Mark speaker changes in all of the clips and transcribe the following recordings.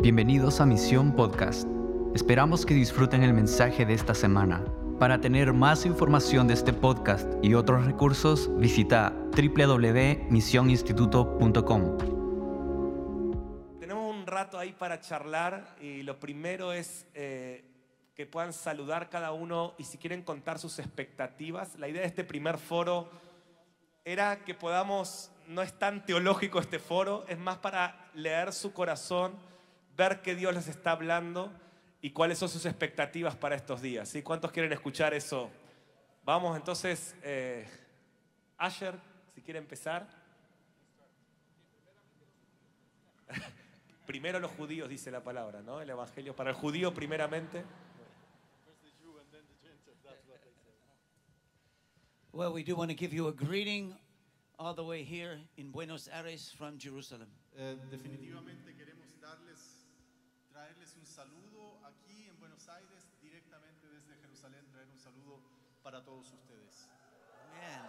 Speaker 1: Bienvenidos a Misión Podcast. Esperamos que disfruten el mensaje de esta semana. Para tener más información de este podcast y otros recursos, visita www.misioninstituto.com.
Speaker 2: Tenemos un rato ahí para charlar y lo primero es eh, que puedan saludar cada uno y si quieren contar sus expectativas. La idea de este primer foro era que podamos, no es tan teológico este foro, es más para leer su corazón, ver qué Dios les está hablando y cuáles son sus expectativas para estos días. ¿sí? ¿Cuántos quieren escuchar eso? Vamos entonces, eh, Asher, si quiere empezar. Primero los judíos, dice la palabra, ¿no? El Evangelio para el judío primeramente.
Speaker 3: Well, we do want to give you a greeting all the way here in Buenos Aires from Jerusalem.
Speaker 4: Eh, definitivamente queremos darles, traerles un saludo aquí en Buenos Aires, directamente desde Jerusalén, traer un saludo para todos ustedes.
Speaker 3: Amen.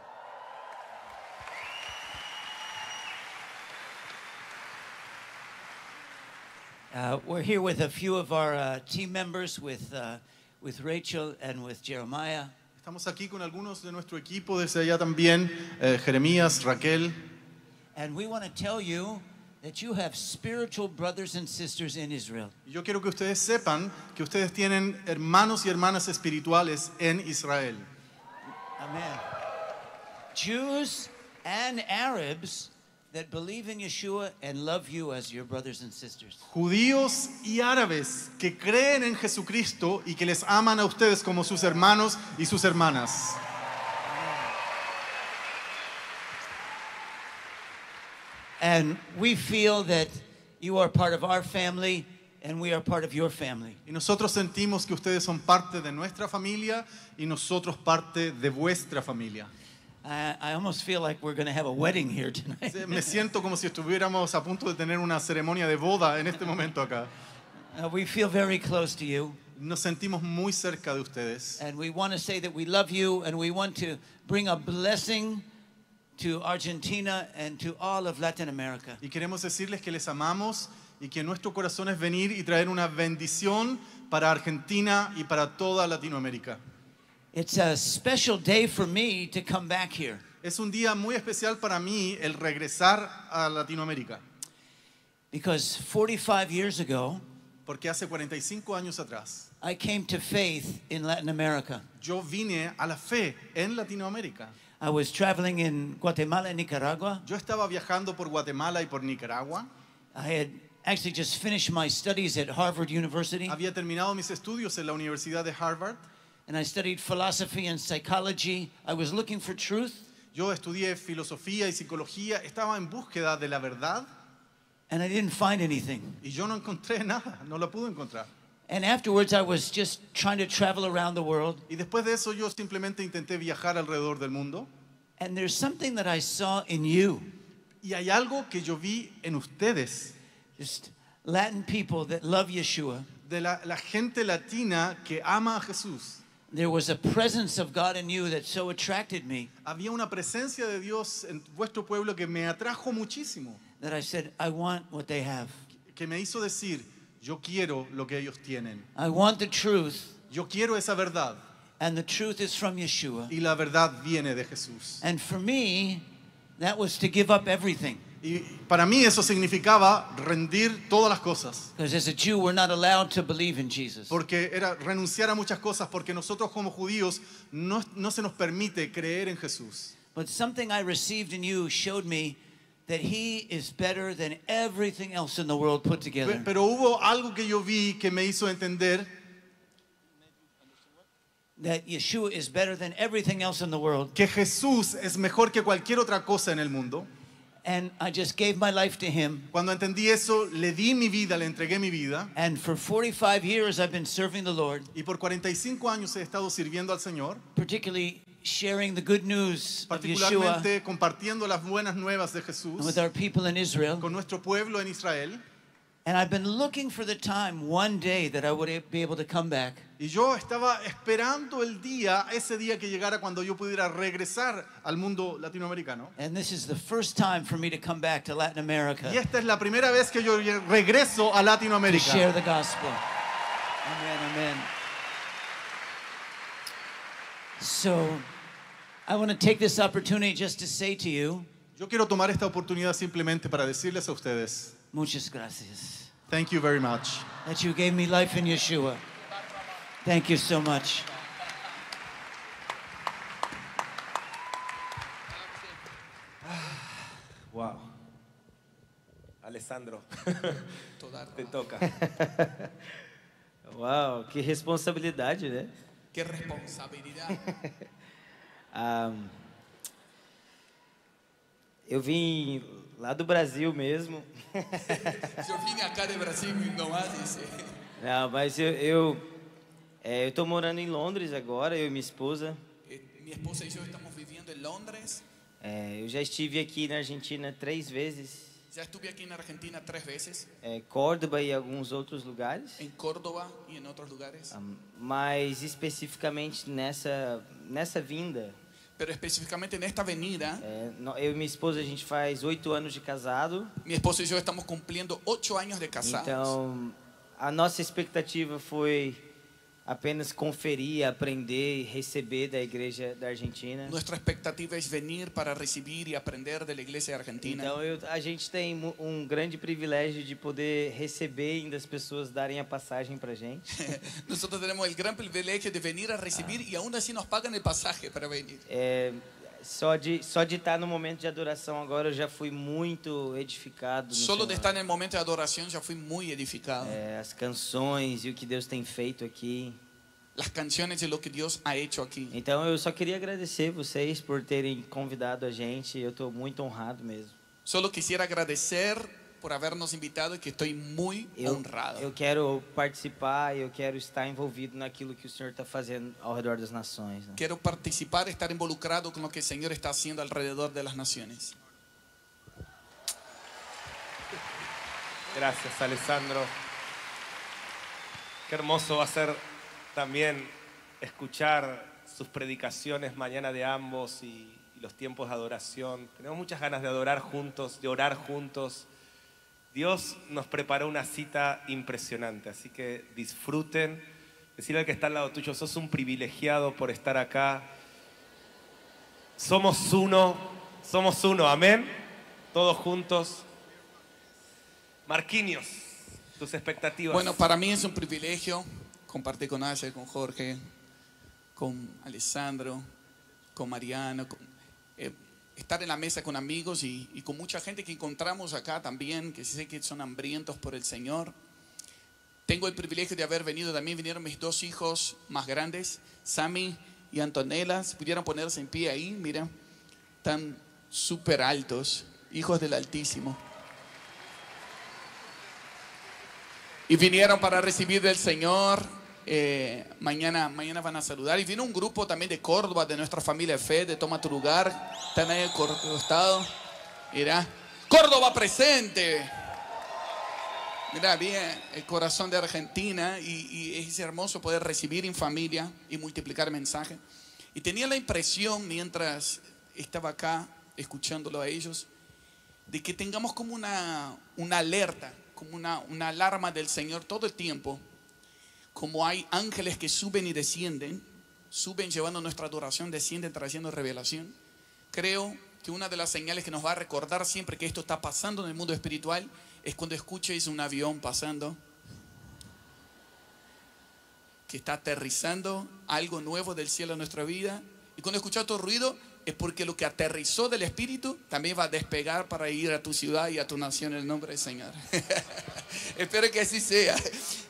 Speaker 3: Uh, we're here with a few of our uh, team members, with, uh, with Rachel and with Jeremiah.
Speaker 4: Estamos aquí con algunos de nuestro equipo desde allá también, eh, Jeremías, Raquel,
Speaker 3: And we want to tell you that you have spiritual brothers and sisters in Israel.
Speaker 4: yo quiero que ustedes sepan que ustedes tienen hermanos y hermanas espirituales en Israel.
Speaker 3: Amen. Jews and Arabs that believe in Yeshua and love you as your brothers and sisters.
Speaker 4: Judíos y árabes que creen en Jesucristo y que les aman a ustedes como sus hermanos y sus hermanas.
Speaker 3: And we feel that you are part of our family and we are part of your family.
Speaker 4: Y nosotros sentimos que ustedes son parte de nuestra familia y nosotros parte de vuestra familia.
Speaker 3: I, I almost feel like we're going to have a wedding here tonight.
Speaker 4: Me siento como si estuviéramos a punto de tener una ceremonia de boda en este momento acá.
Speaker 3: Uh, we feel very close to you.
Speaker 4: Nos sentimos muy cerca de ustedes
Speaker 3: And we want to say that we love you and we want to bring a blessing to Argentina and to all of Latin America.
Speaker 4: y queremos decirles que les amamos y que nuestro corazón es venir y traer una bendición para Argentina y para toda Latinoamérica.
Speaker 3: It's a special day for me to come back here.
Speaker 4: Es un día muy especial para mí el regresar a Latinoamérica,
Speaker 3: Because 45 years ago,
Speaker 4: porque hace 45 años atrás
Speaker 3: I came to faith in Latin America.
Speaker 4: yo vine a la fe en Latinoamérica.
Speaker 3: I was traveling in Guatemala and Nicaragua.
Speaker 4: Yo estaba viajando por Guatemala y por Nicaragua.
Speaker 3: I had actually just finished my studies at Harvard University,
Speaker 4: Había terminado mis estudios en la Universidad de Harvard.
Speaker 3: and I studied philosophy and psychology. I was looking for truth,
Speaker 4: Yo estudié filosofía y psicología. Estaba en búsqueda de la verdad
Speaker 3: and I didn't find anything.
Speaker 4: y yo no encontré nada, no la pude encontrar.
Speaker 3: And afterwards, I was just trying to travel around the world,
Speaker 4: Y después de eso yo simplemente intenté viajar alrededor del mundo.
Speaker 3: and there's something that I saw in you.
Speaker 4: Y hay algo que yo vi en ustedes,
Speaker 3: Just Latin people that love Yeshua.
Speaker 4: de la, la gente latina que ama a Jesús.
Speaker 3: There was a presence of God in you that so attracted me
Speaker 4: Había una presencia de Dios en vuestro pueblo que me atrajo muchísimo,
Speaker 3: that I said, I want what they have.
Speaker 4: que me hizo decir, yo quiero lo que ellos tienen.
Speaker 3: I want the truth,
Speaker 4: Yo quiero esa verdad
Speaker 3: and the truth is from Yeshua.
Speaker 4: y la verdad viene de Jesús.
Speaker 3: And for me, that was to give up everything.
Speaker 4: Y para mí eso significaba rendir todas las cosas,
Speaker 3: Because as a Jew, we're not allowed to believe in Jesus.
Speaker 4: porque era renunciar a muchas cosas, porque nosotros como judíos no, no se nos permite creer en Jesús.
Speaker 3: But something I received in you showed me that He is better than everything else in the world put together.
Speaker 4: Pero hubo algo que yo vi que me hizo entender
Speaker 3: That Yeshua is better than everything else in the world.
Speaker 4: que Jesús es mejor que cualquier otra cosa en el mundo.
Speaker 3: And I just gave my life to Him.
Speaker 4: Cuando entendí eso, le di mi vida, le entregué mi vida.
Speaker 3: And for 45 years, I've been serving the Lord,
Speaker 4: Y por 45 años he estado sirviendo al Señor,
Speaker 3: particularly sharing the good news of Yeshua
Speaker 4: particularmente compartiendo las buenas nuevas de Jesús
Speaker 3: with our people in Israel.
Speaker 4: con nuestro pueblo en Israel.
Speaker 3: And I've been looking for the time one day that I would be able to come back
Speaker 4: Y yo estaba esperando el día, ese día que llegara cuando yo pudiera regresar al mundo latinoamericano.
Speaker 3: And this is the first time for me to come back to Latin America
Speaker 4: Y esta es la primera vez que yo regreso a
Speaker 3: to
Speaker 4: Latinoamérica.
Speaker 3: share the gospel. Amen, amen. So, I want to take this opportunity just to say to you,
Speaker 4: Yo quiero tomar esta oportunidad simplemente para decirles a ustedes,
Speaker 3: muchas gracias.
Speaker 4: thank you very much.
Speaker 3: That you gave me life in Yeshua. Thank you so much.
Speaker 2: Wow. Alessandro, te toca.
Speaker 5: Uau, que responsabilidade, né?
Speaker 6: Qué responsabilidad.
Speaker 5: Ah, eu vim lá do Brasil mesmo.
Speaker 6: Yo vine acá de Brasil nomás, dice.
Speaker 5: Não, mas eu, eu, é, eu tô morando em Londres agora, eu e minha esposa.
Speaker 6: Eh, mi esposa y yo estamos viviendo en Londres.
Speaker 5: É, eu já estive aqui na Argentina três vezes,
Speaker 6: Ya estuve aquí en Argentina tres veces,
Speaker 5: é, Córdoba e alguns outros lugares.
Speaker 6: en Córdoba y en otros lugares.
Speaker 5: Ah, mas especificamente nessa, nessa vinda,
Speaker 6: Pero específicamente en esta avenida,
Speaker 5: é, eu e minha esposa a gente faz oito anos de casado.
Speaker 6: mi esposa y yo estamos cumpliendo ocho años de casados.
Speaker 5: Então, a nossa expectativa foi apenas conferir, aprender e receber da igreja da Argentina.
Speaker 6: Nuestra expectativa es venir para recibir y aprender de la iglesia de Argentina.
Speaker 5: Então, eu, a gente tem mu- um grande privilégio de poder receber e ainda as pessoas darem a passagem pra gente.
Speaker 6: Nosotros tenemos el gran privilegio de venir a recibir y aún así nos pagan el pasaje para venir.
Speaker 5: É, só de só de estar no momento de adoração agora eu já fui muito edificado. no
Speaker 6: Solo de estar en el momento de adoración ya fui muy edificado.
Speaker 5: É, as canções e o que Deus tem feito aqui.
Speaker 6: Las canciones y lo que Dios ha hecho aquí.
Speaker 5: Então eu só queria agradecer vocês por terem convidado a gente. Eu estou muito honrado mesmo.
Speaker 6: Solo quisiera agradecer por habernos invitado y que estoy muy
Speaker 5: Eu,
Speaker 6: honrado.
Speaker 5: eu quero participar, eu quero estar envolvido naquilo que o Senhor está fazendo ao redor das nações. né?
Speaker 6: Quiero participar, estar involucrado con lo que el Señor está haciendo alrededor de las naciones.
Speaker 2: Gracias, Alessandro. Qué hermoso va a ser también escuchar sus predicaciones mañana de ambos y, y los tiempos de adoración. Tenemos muchas ganas de adorar juntos, de orar juntos. Dios nos preparó una cita impresionante, así que disfruten. Decirle al que está al lado tuyo, sos un privilegiado por estar acá. Somos uno, somos uno, amén. Todos juntos. Marquinhos, tus expectativas.
Speaker 6: Bueno, para mí es un privilegio compartir con Asher, con Jorge, con Alessandro, con Mariano, eh, estar en la mesa con amigos y, con mucha gente que encontramos acá también, que sé que son hambrientos por el Señor. Tengo el privilegio de haber venido, también vinieron mis dos hijos más grandes, Sammy y Antonella, si pudieran ponerse en pie ahí, mira, están súper altos, hijos del Altísimo. Y vinieron para recibir del Señor. Eh, mañana, mañana van a saludar. Y vino un grupo también de Córdoba, de nuestra familia de fe, de Toma tu lugar. Están ahí al costado. Mira. Córdoba presente. Mira bien, el corazón de Argentina. Y, y es hermoso poder recibir en familia y multiplicar mensajes. Y tenía la impresión mientras estaba acá escuchándolo a ellos de que tengamos como una, una alerta, como una, una alarma del Señor todo el tiempo, como hay ángeles que suben y descienden, suben llevando nuestra adoración, descienden trayendo revelación. Creo que una de las señales que nos va a recordar siempre que esto está pasando en el mundo espiritual es cuando escuches un avión pasando, que está aterrizando algo nuevo del cielo a nuestra vida. Y cuando escuchas todo ruido es porque lo que aterrizó del Espíritu también va a despegar para ir a tu ciudad y a tu nación en el nombre del Señor. Espero que así sea.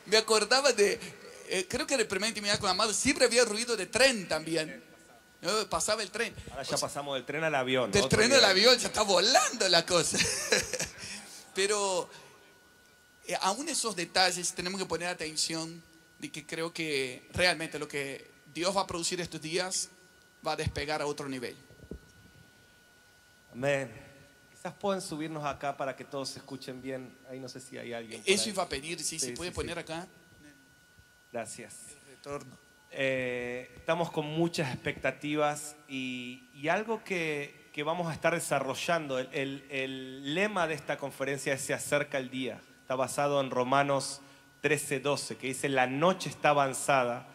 Speaker 6: Me acordaba de, eh, creo que en la primera intimidad con Amado, siempre había ruido de tren también. ¿no? Pasaba el tren.
Speaker 2: Ahora ya pasamos del tren al avión.
Speaker 6: Del tren al avión ya está volando la cosa. Pero eh, aún esos detalles tenemos que poner atención de que creo que realmente lo que Dios va a producir estos días va a despegar a otro nivel.
Speaker 2: Amén. Quizás pueden subirnos acá para que todos se escuchen bien. Ahí no sé si hay alguien. por
Speaker 6: Eso iba a pedir, si
Speaker 2: Sí,
Speaker 6: se puede
Speaker 2: sí,
Speaker 6: poner
Speaker 2: sí.
Speaker 6: acá.
Speaker 2: Gracias.
Speaker 6: El retorno.
Speaker 2: Eh, estamos con muchas expectativas y, y algo que, que vamos a estar desarrollando, el, el- el lema de esta conferencia es Se acerca el día. Está basado en Romanos 13:12, que dice, la noche está avanzada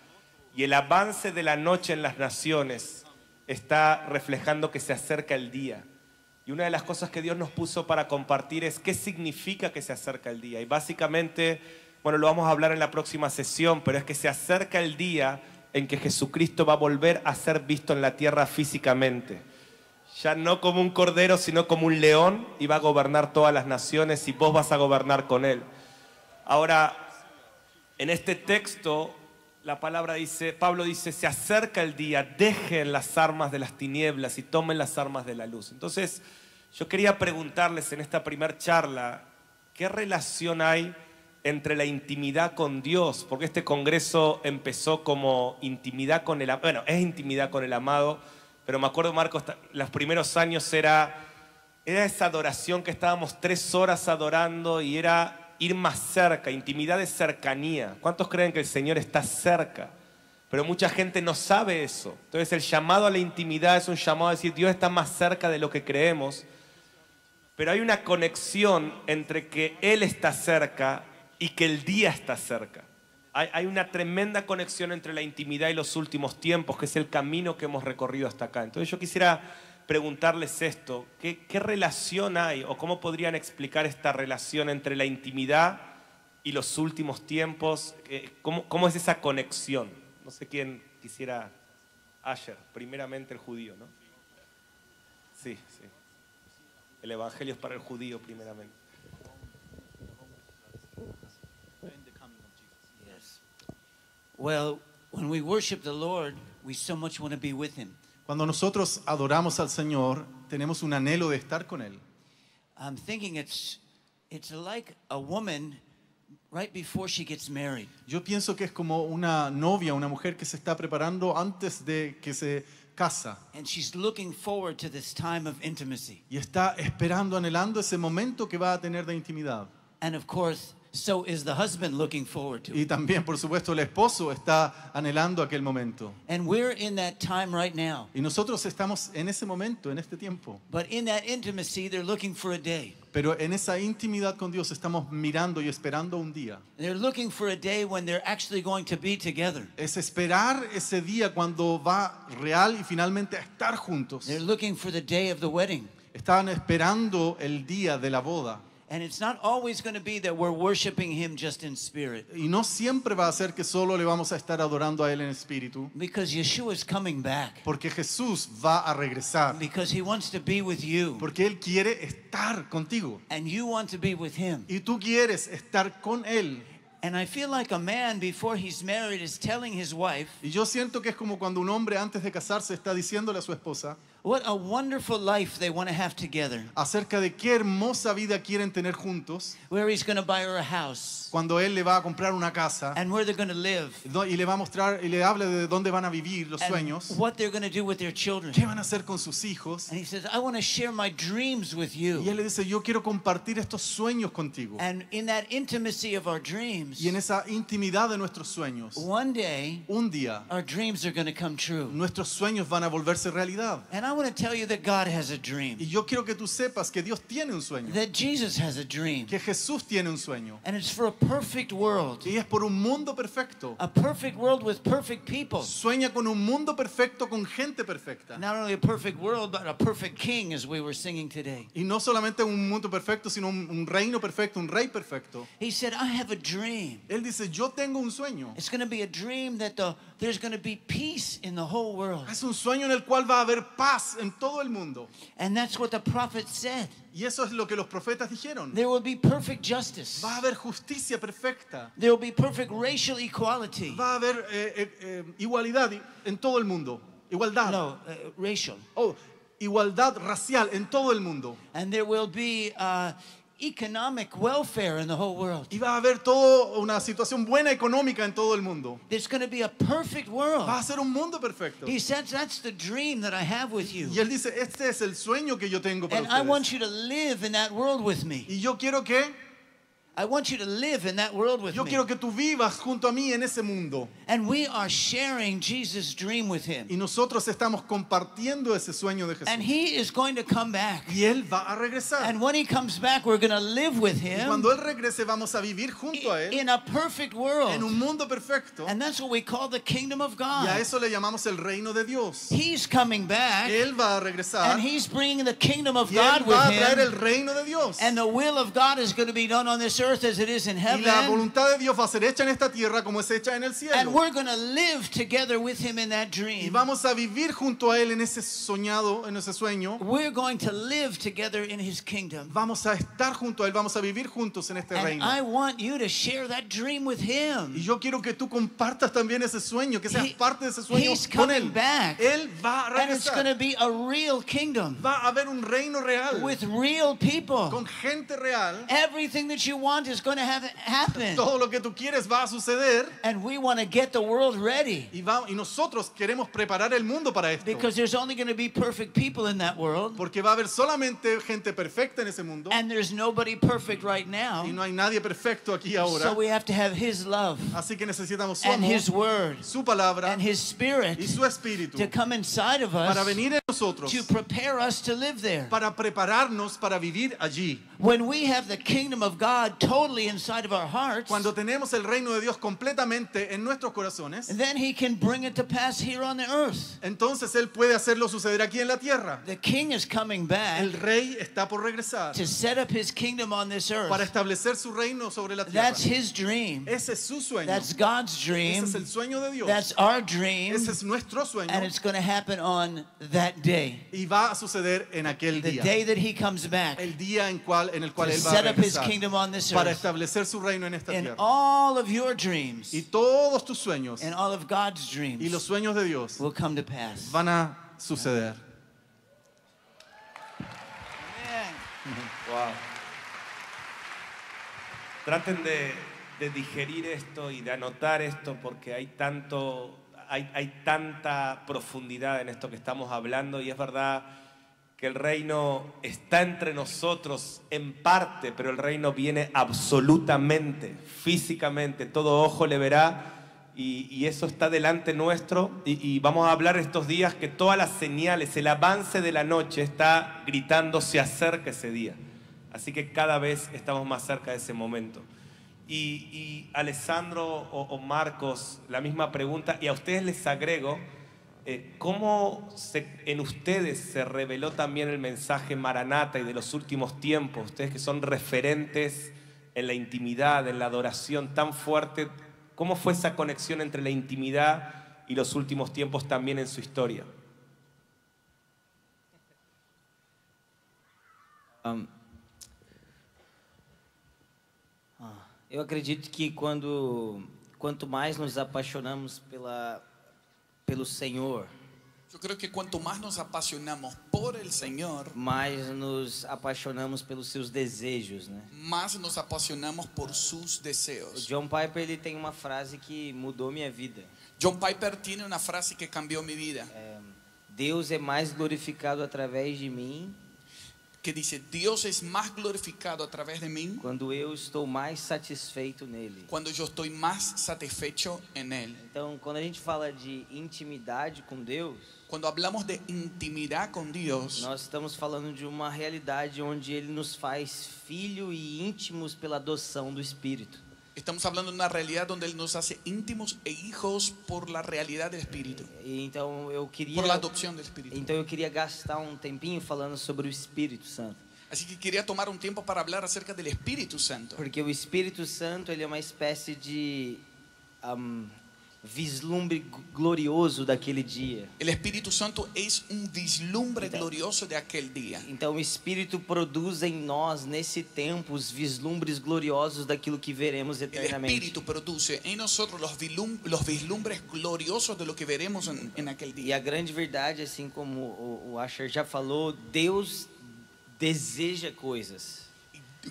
Speaker 2: y el avance de la noche en las naciones está reflejando que se acerca el día. Y una de las cosas que Dios nos puso para compartir es qué significa que se acerca el día. Y básicamente, bueno, lo vamos a hablar en la próxima sesión, pero es que se acerca el día en que Jesucristo va a volver a ser visto en la tierra físicamente. Ya no como un cordero, sino como un león y va a gobernar todas las naciones y vos vas a gobernar con él. Ahora, en este texto, la palabra dice, Pablo dice, se acerca el día, dejen las armas de las tinieblas y tomen las armas de la luz. Entonces, yo quería preguntarles en esta primer charla, ¿qué relación hay entre la intimidad con Dios? Porque este congreso empezó como intimidad con el, am- bueno, es intimidad con el amado, pero me acuerdo, Marcos, los primeros años era era esa adoración que estábamos tres horas adorando y era ir más cerca, intimidad de cercanía. ¿Cuántos creen que el Señor está cerca? Pero mucha gente no sabe eso. Entonces el llamado a la intimidad es un llamado a decir, Dios está más cerca de lo que creemos. Pero hay una conexión entre que Él está cerca y que el día está cerca. Hay, una tremenda conexión entre la intimidad y los últimos tiempos, que es el camino que hemos recorrido hasta acá. Entonces yo quisiera preguntarles esto, ¿qué, relación hay o cómo podrían explicar esta relación entre la intimidad y los últimos tiempos? Eh, ¿Cómo, cómo es esa conexión? No sé quién quisiera, Asher, primeramente el judío, ¿no? Sí, sí. El Evangelio es para el judío primeramente.
Speaker 3: Well, when we worship the Lord, we so much want to be with Him.
Speaker 4: Cuando nosotros adoramos al Señor, tenemos un anhelo de estar con Él.
Speaker 3: I'm thinking it's it's like a woman right before she gets married.
Speaker 4: Yo pienso que es como una novia, una mujer que se está preparando antes de que se casa
Speaker 3: And she's looking forward to this time of intimacy.
Speaker 4: y está esperando, anhelando ese momento que va a tener de intimidad.
Speaker 3: And of course, so is the husband looking forward to
Speaker 4: Y
Speaker 3: it.
Speaker 4: también, por supuesto, el esposo está anhelando aquel momento.
Speaker 3: And we're in that time right now.
Speaker 4: Y nosotros estamos en ese momento, en este tiempo.
Speaker 3: But in that intimacy, they're looking for a day.
Speaker 4: Pero en esa intimidad con Dios estamos mirando y esperando un día.
Speaker 3: They're looking for a day when they're actually going to be together.
Speaker 4: Es esperar ese día cuando va real y finalmente a estar juntos.
Speaker 3: They're looking for the day of the wedding.
Speaker 4: Estaban esperando el día de la boda.
Speaker 3: And it's not always going to be that we're worshiping Him just in spirit.
Speaker 4: Y no siempre va a ser que solo le vamos a estar adorando a Él en espíritu,
Speaker 3: Because Yeshua is coming back.
Speaker 4: porque Jesús va a regresar,
Speaker 3: Because He wants to be with you.
Speaker 4: porque Él quiere estar contigo.
Speaker 3: And you want to be with Him.
Speaker 4: Y tú quieres estar con Él.
Speaker 3: And I feel like a man before he's married is telling his wife,
Speaker 4: Y yo siento que es como cuando un hombre antes de casarse está diciéndole a su esposa
Speaker 3: what a wonderful life they want to have together.
Speaker 4: acerca de qué hermosa vida quieren tener juntos,
Speaker 3: Where he's going to buy her a house
Speaker 4: cuando Él le va a comprar una casa
Speaker 3: and where they're going to live
Speaker 4: y le va a mostrar y le habla de dónde van a vivir los
Speaker 3: and
Speaker 4: sueños,
Speaker 3: what they're going to do with their children.
Speaker 4: qué van a hacer con sus hijos.
Speaker 3: And he says, I want to share my dreams with
Speaker 4: Y Él
Speaker 3: you.
Speaker 4: le dice, yo quiero compartir estos sueños contigo.
Speaker 3: And in that intimacy of our dreams,
Speaker 4: Y en esa intimidad de nuestros sueños,
Speaker 3: one day
Speaker 4: un día
Speaker 3: our dreams are going to come true.
Speaker 4: nuestros sueños van a volverse realidad.
Speaker 3: And I want to tell you that God has a
Speaker 4: Y
Speaker 3: dream,
Speaker 4: yo quiero que tú sepas que Dios tiene un sueño,
Speaker 3: that Jesus has a dream.
Speaker 4: que Jesús tiene un sueño.
Speaker 3: And it's for a perfect world,
Speaker 4: Y es por un mundo perfecto.
Speaker 3: a perfect world with perfect people.
Speaker 4: Sueña con un mundo perfecto, con gente perfecta.
Speaker 3: Not only a perfect world, but a perfect king, as we were singing today.
Speaker 4: Y no solamente un mundo perfecto, sino un, un reino perfecto, un rey perfecto.
Speaker 3: He said, I have a dream.
Speaker 4: Él dice, yo tengo un sueño.
Speaker 3: It's going to be a dream that the, there's going to be peace in the whole world.
Speaker 4: Es un sueño en el cual va a haber paz en todo el mundo.
Speaker 3: And that's what the prophet said.
Speaker 4: Y eso es lo que los profetas dijeron.
Speaker 3: There will be perfect justice.
Speaker 4: Va a haber justicia perfecta.
Speaker 3: There will be perfect racial equality.
Speaker 4: Va a haber eh, eh, eh, igualdad en todo el mundo. Igualdad.
Speaker 3: No, uh, racial.
Speaker 4: Oh, igualdad racial en todo el mundo.
Speaker 3: And there will be uh, economic welfare in the whole world.
Speaker 4: Y va a haber toda una situación buena económica en todo el mundo.
Speaker 3: There's going to be a perfect world.
Speaker 4: Va a ser un mundo perfecto.
Speaker 3: He says that's the dream that I have with you.
Speaker 4: Y él dice, este es el sueño que yo tengo para
Speaker 3: And I want
Speaker 4: ustedes.
Speaker 3: you to live in that world with me.
Speaker 4: Y yo quiero que,
Speaker 3: I want you to live in that world with
Speaker 4: yo
Speaker 3: me.
Speaker 4: quiero que tú vivas junto a mí en ese mundo.
Speaker 3: And we are sharing Jesus' dream with him.
Speaker 4: Y nosotros estamos compartiendo ese sueño de Jesús.
Speaker 3: And he is going to come back.
Speaker 4: Y él va a regresar.
Speaker 3: And when he comes back, we're going to live with
Speaker 4: Y
Speaker 3: him
Speaker 4: cuando él regrese vamos a vivir junto a él
Speaker 3: in a perfect world.
Speaker 4: en un mundo perfecto.
Speaker 3: And that's what we call the kingdom of God.
Speaker 4: Y a
Speaker 3: God.
Speaker 4: eso le llamamos el reino de Dios.
Speaker 3: He's coming back
Speaker 4: Él va a regresar
Speaker 3: and he's bringing the kingdom of
Speaker 4: y él
Speaker 3: God with
Speaker 4: va a traer el reino de Dios.
Speaker 3: And the will of God is going to be done on this earth as it is in
Speaker 4: Y la voluntad de Dios va a ser hecha en esta tierra como es hecha en el
Speaker 3: And
Speaker 4: cielo.
Speaker 3: we're going to live together with him in that
Speaker 4: Y
Speaker 3: dream.
Speaker 4: vamos a vivir junto a él en ese soñado, en ese sueño.
Speaker 3: We're going to live together in his kingdom.
Speaker 4: Vamos a estar junto a él, vamos a vivir juntos en este
Speaker 3: And
Speaker 4: reino.
Speaker 3: I want you to share that dream with
Speaker 4: Y
Speaker 3: him.
Speaker 4: yo quiero que tú compartas también ese sueño, que seas
Speaker 3: He-
Speaker 4: parte de ese sueño
Speaker 3: he's
Speaker 4: con
Speaker 3: coming
Speaker 4: él.
Speaker 3: back.
Speaker 4: Él va a
Speaker 3: And it's going to
Speaker 4: regresar.
Speaker 3: be a real kingdom
Speaker 4: Va a haber un reino real
Speaker 3: with real people.
Speaker 4: con gente real.
Speaker 3: Everything that you want is going to have happen.
Speaker 4: Todo lo que tú quieres va a suceder.
Speaker 3: And we want to get the world ready
Speaker 4: Y, y nosotros queremos preparar el mundo para esto.
Speaker 3: because there's only going to be perfect people in that world.
Speaker 4: Porque va a haber solamente gente perfecta en ese mundo.
Speaker 3: And there's nobody perfect right
Speaker 4: Y
Speaker 3: now.
Speaker 4: no hay nadie perfecto aquí ahora.
Speaker 3: So we have to have his love
Speaker 4: Así que necesitamos su
Speaker 3: and
Speaker 4: amor,
Speaker 3: his word
Speaker 4: su palabra
Speaker 3: and his spirit
Speaker 4: y su espíritu
Speaker 3: to come inside of
Speaker 4: para
Speaker 3: us
Speaker 4: venir en nosotros,
Speaker 3: to prepare us to live there.
Speaker 4: para prepararnos para vivir allí.
Speaker 3: When we have the kingdom of God totally inside of our hearts,
Speaker 4: Cuando tenemos el reino de Dios completamente en nuestros corazones,
Speaker 3: then he can bring it to pass here on the earth.
Speaker 4: entonces Él puede hacerlo suceder aquí en la tierra.
Speaker 3: The king is coming back
Speaker 4: El rey está por regresar
Speaker 3: to set up his kingdom on this
Speaker 4: para
Speaker 3: earth.
Speaker 4: establecer su reino sobre la tierra.
Speaker 3: That's his dream.
Speaker 4: Ese es su sueño.
Speaker 3: That's God's
Speaker 4: Ese
Speaker 3: dream.
Speaker 4: es el sueño de Dios.
Speaker 3: That's our dream.
Speaker 4: Ese es nuestro sueño.
Speaker 3: And it's going to happen on that day.
Speaker 4: Y va a suceder en aquel
Speaker 3: The
Speaker 4: día.
Speaker 3: day that he comes back
Speaker 4: El día en, cual, en el cual
Speaker 3: to
Speaker 4: Él va a
Speaker 3: set up his
Speaker 4: regresar
Speaker 3: kingdom on this
Speaker 4: para establecer su reino en esta tierra.
Speaker 3: all of your dreams
Speaker 4: Y todos tus sueños
Speaker 3: and all of God's
Speaker 4: y
Speaker 3: dreams
Speaker 4: los sueños de Dios
Speaker 3: will come to pass.
Speaker 4: van a suceder.
Speaker 2: Traten de, de digerir esto y de anotar esto porque hay tanto, hay, hay tanta profundidad en esto que estamos hablando y es verdad el reino está entre nosotros en parte, pero el reino viene absolutamente, físicamente, todo ojo le verá y, eso está delante nuestro y, vamos a hablar estos días que todas las señales, el avance de la noche está gritando se acerca ese día. Así que cada vez estamos más cerca de ese momento. Y, y Alessandro o Marcos, la misma pregunta, y a ustedes les agrego, eh, ¿cómo se- en ustedes se reveló también el mensaje Maranata y de los últimos tiempos? Ustedes que son referentes en la intimidad, en la adoración tan fuerte, ¿cómo fue esa conexión entre la intimidad y los últimos tiempos también en su historia?
Speaker 5: Ahn, ah, eu acredito que quando quanto mais nos apaixonamos pela pelo Senhor,
Speaker 6: Yo creo que cuanto más nos apasionamos por el Señor,
Speaker 5: mais nos apaixonamos pelos seus desejos, né?
Speaker 6: más nos apasionamos por sus
Speaker 5: O
Speaker 6: deseos.
Speaker 5: John Piper ele tem uma frase que mudou minha vida.
Speaker 6: John Piper tiene una frase que cambió mi vida,
Speaker 5: Deus é mais glorificado através de mim
Speaker 6: que dice, Dios es más glorificado a través de mí
Speaker 5: quando eu estou mais satisfeito nele.
Speaker 6: cuando yo estoy más satisfecho en Él.
Speaker 5: Então, quando a gente fala de intimidade com Deus,
Speaker 6: Cuando hablamos de intimidad con Dios,
Speaker 5: nós estamos falando de uma realidade onde ele nos faz filho e íntimos pela adoção do Espírito.
Speaker 6: Estamos hablando de una realidad donde Él nos hace íntimos e hijos por la realidad del Espíritu,
Speaker 5: E então eu queria
Speaker 6: por la adopción del Espíritu.
Speaker 5: então eu queria gastar um tempinho falando sobre o Espírito Santo,
Speaker 6: Así que quería tomar un tiempo para hablar acerca del Espíritu Santo.
Speaker 5: porque o Espírito Santo ele é uma espécie de ahm, vislumbre glorioso daquele dia.
Speaker 6: El Espíritu Santo es un vislumbre glorioso de aquel día.
Speaker 5: Então o Espírito produz em nós nesse tempo os vislumbres gloriosos daquilo que veremos eternamente.
Speaker 6: Produce en nosotros los, vilum- los vislumbres gloriosos de lo que veremos en, en aquel
Speaker 5: E a grande verdade, assim como o, o Asher já falou, Deus deseja coisas.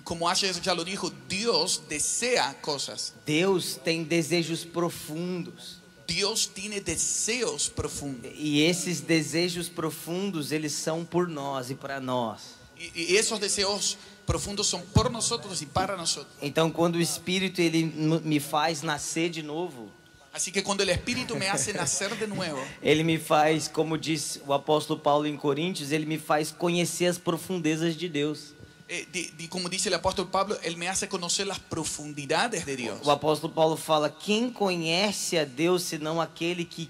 Speaker 6: Como Asher ya lo dijo, Dios desea cosas.
Speaker 5: Deus tem desejos profundos.
Speaker 6: Dios tiene deseos profundos.
Speaker 5: E esses desejos profundos, eles são por nós e para nós.
Speaker 6: Y, y esos deseos profundos son por nosotros y para nosotros.
Speaker 5: Então, quando o Espírito ele me faz nascer de novo,
Speaker 6: Así que cuando el Espíritu me hace nacer de nuevo,
Speaker 5: ele me faz, como diz o apóstolo Paulo em Coríntios, ele me faz conhecer as profundezas de Deus.
Speaker 6: Eh, di- di- como dice el apóstol Pablo, Él me hace conocer las profundidades de Dios.
Speaker 5: O apóstolo Paulo fala: quem conhece a Deus senão aquele que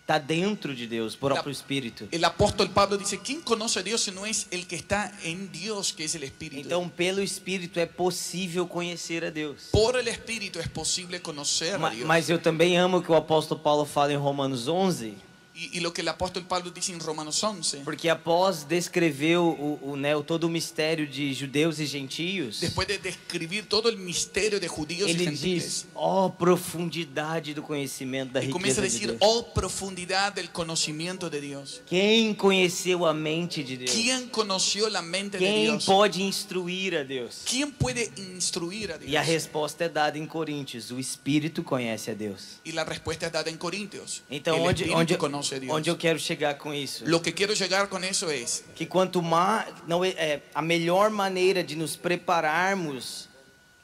Speaker 5: está dentro de Deus, por próprio Espírito?
Speaker 6: El apóstol Pablo dice, ¿quién conoce a si no es el que está en Dios, que es el Espíritu?
Speaker 5: Então, pelo Espírito é possível conhecer a Deus.
Speaker 6: por el Espíritu es posible conocer a Dios.
Speaker 5: Mas eu também amo o que o apóstolo Paulo fala em Romanos 11,
Speaker 6: y, y lo que el apóstol Pablo dice en Romanos 11,
Speaker 5: porque após descrever o, o, né, o- todo o mistério de judeus e gentios,
Speaker 6: después de describir todo el misterio de judíos y
Speaker 5: ele
Speaker 6: gentiles,
Speaker 5: diz: ó profundidade do conhecimento da
Speaker 6: y comienza a
Speaker 5: riqueza de
Speaker 6: decir,
Speaker 5: Deus.
Speaker 6: oh profundidad del conocimiento de Dios.
Speaker 5: Quem conheceu a mente de Deus?
Speaker 6: ¿Quién conoció la mente de
Speaker 5: Quem
Speaker 6: Dios?
Speaker 5: pode instruir a Deus?
Speaker 6: ¿Quién puede instruir a
Speaker 5: E a
Speaker 6: Dios?
Speaker 5: resposta é dada em Coríntios: o Espírito conhece a Deus.
Speaker 6: Y la respuesta es dada en Corintios.
Speaker 5: Então,
Speaker 6: el
Speaker 5: onde,
Speaker 6: Espíritu
Speaker 5: onde,
Speaker 6: conoce a Dios.
Speaker 5: onde eu quero chegar com isso?
Speaker 6: Lo que quiero llegar con eso es
Speaker 5: Que quanto mais. Não, é, é, a melhor maneira de nos prepararmos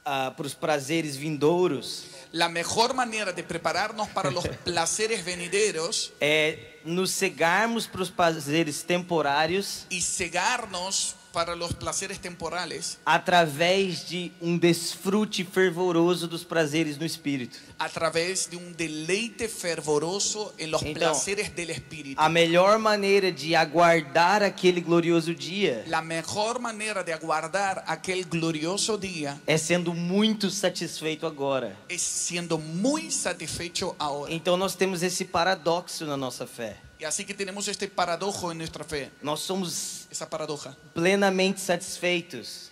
Speaker 5: ah, para os prazeres vindouros
Speaker 6: la mejor manera de prepararnos para los placeres venideros
Speaker 5: é nos cegarmos para os prazeres temporários
Speaker 6: y cegarnos para los placeres temporales
Speaker 5: através de um desfrute fervoroso dos prazeres no espírito.
Speaker 6: a través de un deleite fervoroso en los
Speaker 5: Então,
Speaker 6: placeres del Espíritu.
Speaker 5: A melhor maneira de aguardar aquele glorioso dia
Speaker 6: La mejor manera de aguardar aquel glorioso día
Speaker 5: é sendo muito satisfeito agora.
Speaker 6: es siendo muy satisfecho ahora.
Speaker 5: Então nós temos esse paradoxo na nossa fé.
Speaker 6: Y así que tenemos este paradojo en nuestra fe,
Speaker 5: Nós somos
Speaker 6: esa paradoja.
Speaker 5: plenamente satisfeitos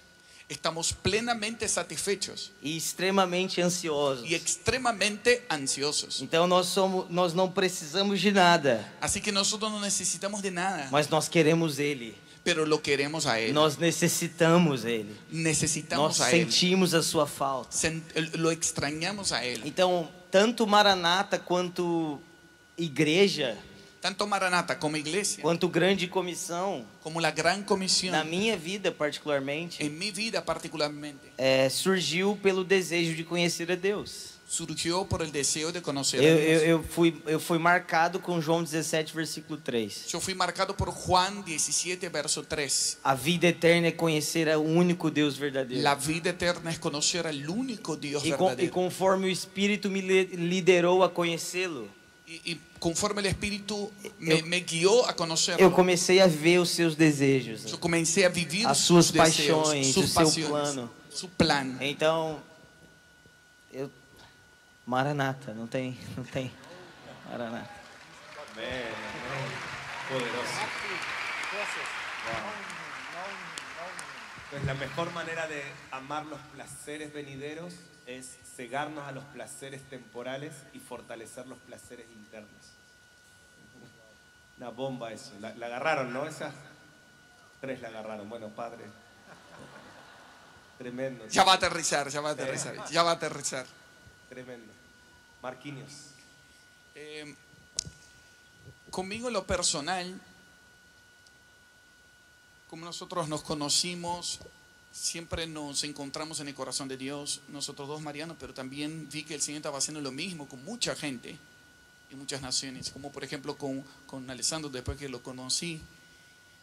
Speaker 6: Estamos plenamente satisfechos
Speaker 5: e extremamente ansiosos.
Speaker 6: y extremadamente ansiosos.
Speaker 5: Então nós somos, nós não precisamos de nada,
Speaker 6: Así que nosotros no necesitamos de nada,
Speaker 5: mas nós queremos Ele.
Speaker 6: pero lo queremos a Él.
Speaker 5: Nós necessitamos Ele.
Speaker 6: Necesitamos
Speaker 5: Nós
Speaker 6: a Él.
Speaker 5: sentimos a Sua falta.
Speaker 6: Sen- Lo extrañamos a Él.
Speaker 5: Então, tanto Maranata quanto igreja,
Speaker 6: Tanto Maranata como iglesia,
Speaker 5: quanto grande comissão,
Speaker 6: como la gran comisión,
Speaker 5: na minha vida particularmente,
Speaker 6: en mi vida particularmente,
Speaker 5: é, surgiu pelo desejo de conhecer a Deus.
Speaker 6: surgió por el deseo de conocer
Speaker 5: Eu,
Speaker 6: a Dios.
Speaker 5: eu, eu, fui, eu fui marcado com João 17, versículo 3.
Speaker 6: Yo fui marcado por Juan 17, verso 3.
Speaker 5: A vida eterna é conhecer o único Deus verdadeiro.
Speaker 6: La vida eterna es conocer al único
Speaker 5: E, com, e
Speaker 6: verdadero.
Speaker 5: conforme o Espírito me li- liderou a conhecê-lo,
Speaker 6: Y, y conforme el Espíritu me,
Speaker 5: Eu-
Speaker 6: me guió a
Speaker 5: eu
Speaker 6: conocerlo,
Speaker 5: comecei a ver os seus desejos.
Speaker 6: yo comencé a vivir
Speaker 5: As suas paixões,
Speaker 6: sus
Speaker 5: o seu
Speaker 6: pasiones,
Speaker 5: plano.
Speaker 6: su plan.
Speaker 5: Então, eu Maranata, não tem, não tem Maranata.
Speaker 2: Pues la mejor manera de amar los placeres venideros es cegarnos a los placeres temporales y fortalecer los placeres internos. Una bomba eso. La, la agarraron, ¿no? Esas tres la agarraron. Bueno, padre. Tremendo.
Speaker 6: Ya va a aterrizar, ya va a aterrizar, ya va a aterrizar.
Speaker 2: Tremendo. Marquinhos.
Speaker 6: Eh, conmigo en lo personal, como nosotros nos conocimos, siempre nos encontramos en el corazón de Dios, nosotros dos, Mariano, pero también vi que el Señor estaba haciendo lo mismo con mucha gente en muchas naciones, como por ejemplo con, con Alessandro después que lo conocí.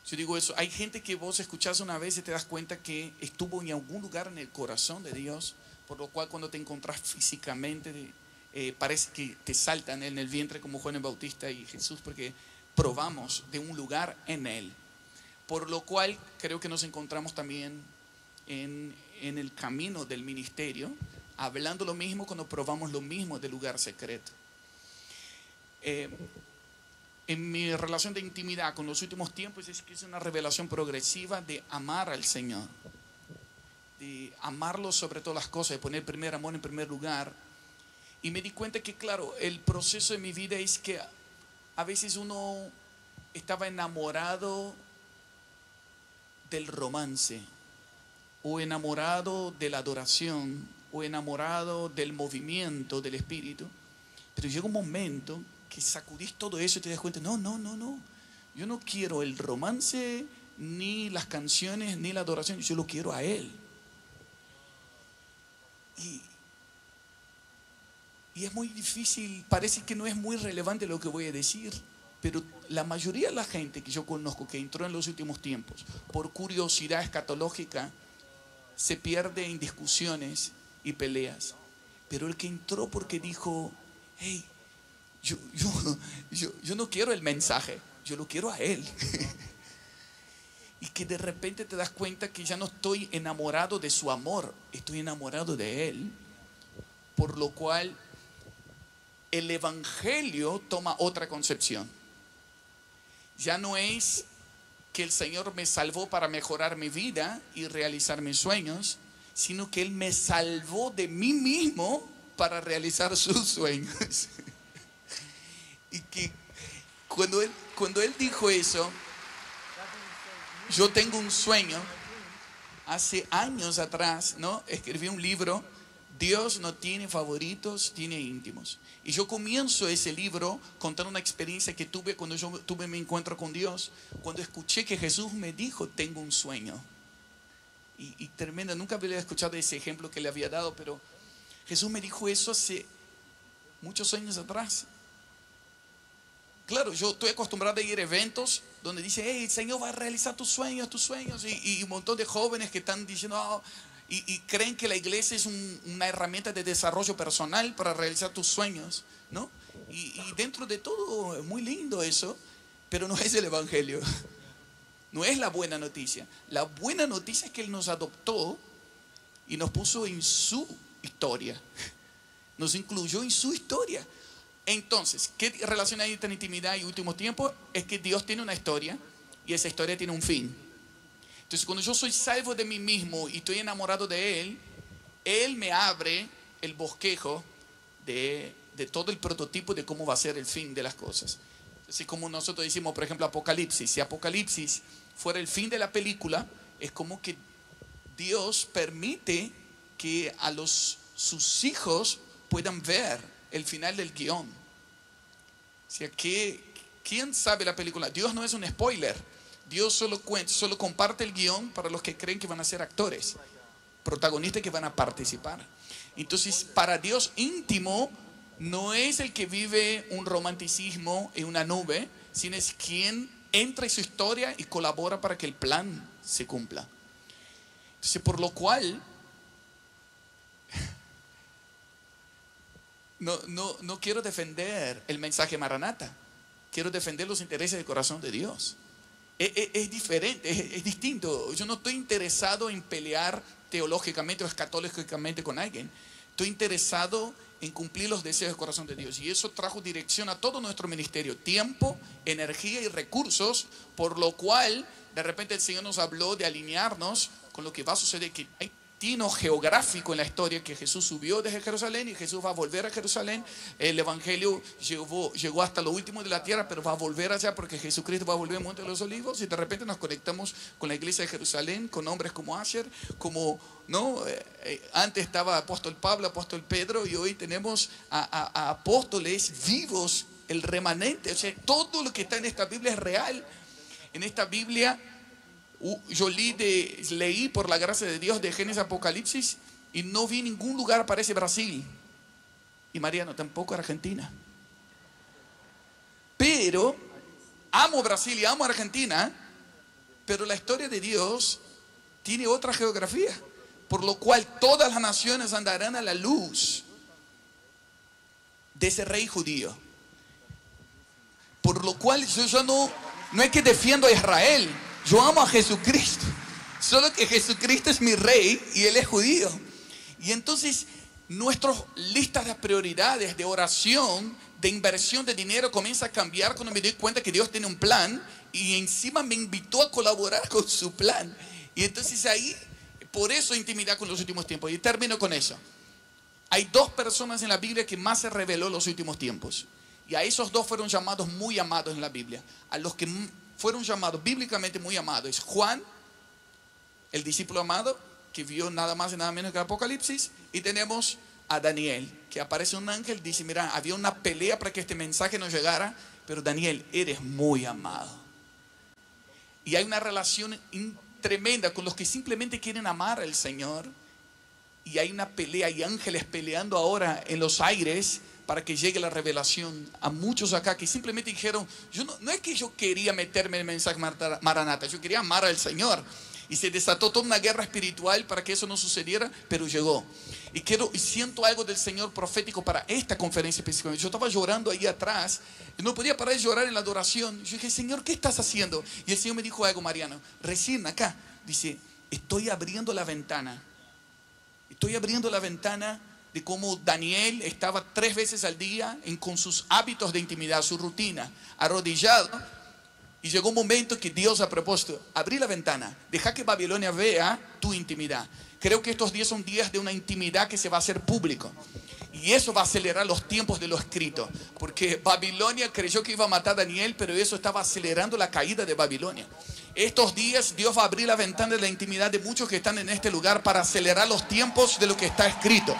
Speaker 6: Yo digo eso, hay gente que vos escuchás una vez y te das cuenta que estuvo en algún lugar en el corazón de Dios, por lo cual cuando te encontrás físicamente eh, parece que te saltan en el vientre como Juan el Bautista y Jesús, porque probamos de un lugar en Él. Por lo cual creo que nos encontramos también en, en el camino del ministerio, hablando lo mismo cuando probamos lo mismo del lugar secreto. Eh, en mi relación de intimidad con los últimos tiempos es que es una revelación progresiva de amar al Señor, de amarlo sobre todas las cosas, de poner primer amor en primer lugar. Y me di cuenta que, claro, el proceso de mi vida es que a veces uno estaba enamorado del romance, o enamorado de la adoración o enamorado del movimiento del espíritu. Pero llega un momento que sacudís todo eso y te das cuenta, no, no, no, no. Yo no quiero el romance, ni las canciones, ni la adoración, yo lo quiero a Él. Y, y es muy difícil, parece que no es muy relevante lo que voy a decir, pero la mayoría de la gente que yo conozco que entró en los últimos tiempos por curiosidad escatológica se pierde en discusiones y peleas. Pero el que entró porque dijo, hey, yo, yo, yo, yo no quiero el mensaje, yo lo quiero a él. y que de repente te das cuenta que ya no estoy enamorado de su amor, estoy enamorado de él. Por lo cual el Evangelio toma otra concepción. Ya no es que el Señor me salvó para mejorar mi vida y realizar mis sueños, sino que Él me salvó de mí mismo para realizar sus sueños. y que cuando él, cuando él dijo eso, yo tengo un sueño, hace años atrás, ¿no? Escribí un libro, Dios no tiene favoritos, tiene íntimos. Y yo comienzo ese libro contando una experiencia que tuve cuando yo tuve mi encuentro con Dios, cuando escuché que Jesús me dijo, tengo un sueño. Y, tremendo, nunca había escuchado ese ejemplo que le había dado, pero Jesús me dijo eso hace muchos años atrás. Claro, yo estoy acostumbrado a ir a eventos donde dice, hey, el Señor va a realizar tus sueños, tus sueños. Y, y un montón de jóvenes que están diciendo, "Oh", y, y creen que la iglesia es un- una herramienta de desarrollo personal para realizar tus sueños, ¿no? Y, y dentro de todo es muy lindo eso, pero no es el Evangelio. No es la buena noticia. La buena noticia es que Él nos adoptó y nos puso en su historia. Nos incluyó en su historia. Entonces, ¿qué relación hay entre intimidad y último tiempo? Es que Dios tiene una historia y esa historia tiene un fin. Entonces, cuando yo soy salvo de mí mismo y estoy enamorado de Él, Él me abre el bosquejo de, de todo el prototipo de cómo va a ser el fin de las cosas. Así como nosotros decimos, por ejemplo, Apocalipsis. Si Apocalipsis fuera el fin de la película, es como que Dios permite que a los, sus hijos puedan ver el final del guion. O sea, que, ¿quién sabe la película? Dios no es un spoiler. Dios solo, cuenta, solo comparte el guion para los que creen que van a ser actores, protagonistas que van a participar. Entonces, para Dios íntimo no es el que vive un romanticismo en una nube, sino es quien entra en su historia y colabora para que el plan se cumpla. Entonces, por lo cual, no, no, no quiero defender el mensaje maranata, quiero defender los intereses del corazón de Dios. Es, diferente, es, es distinto. Yo no estoy interesado en pelear teológicamente o escatológicamente con alguien. Estoy interesado en cumplir los deseos del corazón de Dios. Y eso trajo dirección a todo nuestro ministerio. Tiempo, energía y recursos, por lo cual de repente el Señor nos habló de alinearnos con lo que va a suceder, que hay geográfico en la historia, que Jesús subió desde Jerusalén y Jesús va a volver a Jerusalén. El Evangelio llegó, llegó hasta lo último de la tierra, pero va a volver allá porque Jesucristo va a volver al Monte de los Olivos y de repente nos conectamos con la iglesia de Jerusalén, con hombres como Asher, como, ¿no? Eh, eh, antes estaba apóstol Pablo, apóstol Pedro y hoy tenemos a, a- apóstoles vivos, el remanente, o sea, todo lo que está en esta Biblia es real. En esta Biblia yo leí, de- leí por la gracia de Dios de Génesis Apocalipsis y no vi ningún lugar parece Brasil. Y Mariano tampoco Argentina. Pero amo Brasil y amo Argentina, pero la historia de Dios tiene otra geografía, por lo cual todas las naciones andarán a la luz de ese rey judío. Por lo cual yo no, no es que defiendo a Israel, yo amo a Jesucristo. Solo que Jesucristo es mi rey y él es judío. Y entonces nuestras listas de prioridades, de oración, de inversión de dinero comienza a cambiar cuando me doy cuenta que Dios tiene un plan y encima me invitó a colaborar con su plan. Y entonces ahí, por eso intimidad con los últimos tiempos. Y termino con eso. Hay dos personas en la Biblia que más se reveló en los últimos tiempos. Y a esos dos fueron llamados muy amados en la Biblia. A los que fueron llamados bíblicamente muy amados es Juan, el discípulo amado, que vio nada más y nada menos que el Apocalipsis, y tenemos a Daniel, que aparece un ángel, dice, mira, había una pelea para que este mensaje no llegara, pero Daniel, eres muy amado. Y hay una relación tremenda con los que simplemente quieren amar al Señor. Y hay una pelea, hay ángeles peleando ahora en los aires para que llegue la revelación a muchos acá que simplemente dijeron, yo no, no es que yo quería meterme en el mensaje maranata, yo quería amar al Señor. Y se desató toda una guerra espiritual para que eso no sucediera, pero llegó. Y quiero y siento algo del Señor profético para esta conferencia específicamente. Yo estaba llorando ahí atrás y no podía parar de llorar en la adoración. Yo dije, Señor, ¿qué estás haciendo? Y el Señor me dijo algo, Mariano, recién acá. Dice, estoy abriendo la ventana. Estoy abriendo la ventana de cómo Daniel estaba tres veces al día con sus hábitos de intimidad, su rutina, arrodillado. Y llegó un momento que Dios ha propuesto, abrí la ventana, deja que Babilonia vea tu intimidad. Creo que estos días son días de una intimidad que se va a hacer público. Y eso va a acelerar los tiempos de lo escrito. Porque Babilonia creyó que iba a matar a Daniel, pero eso estaba acelerando la caída de Babilonia. Estos días Dios va a abrir la ventana de la intimidad de muchos que están en este lugar para acelerar los tiempos de lo que está escrito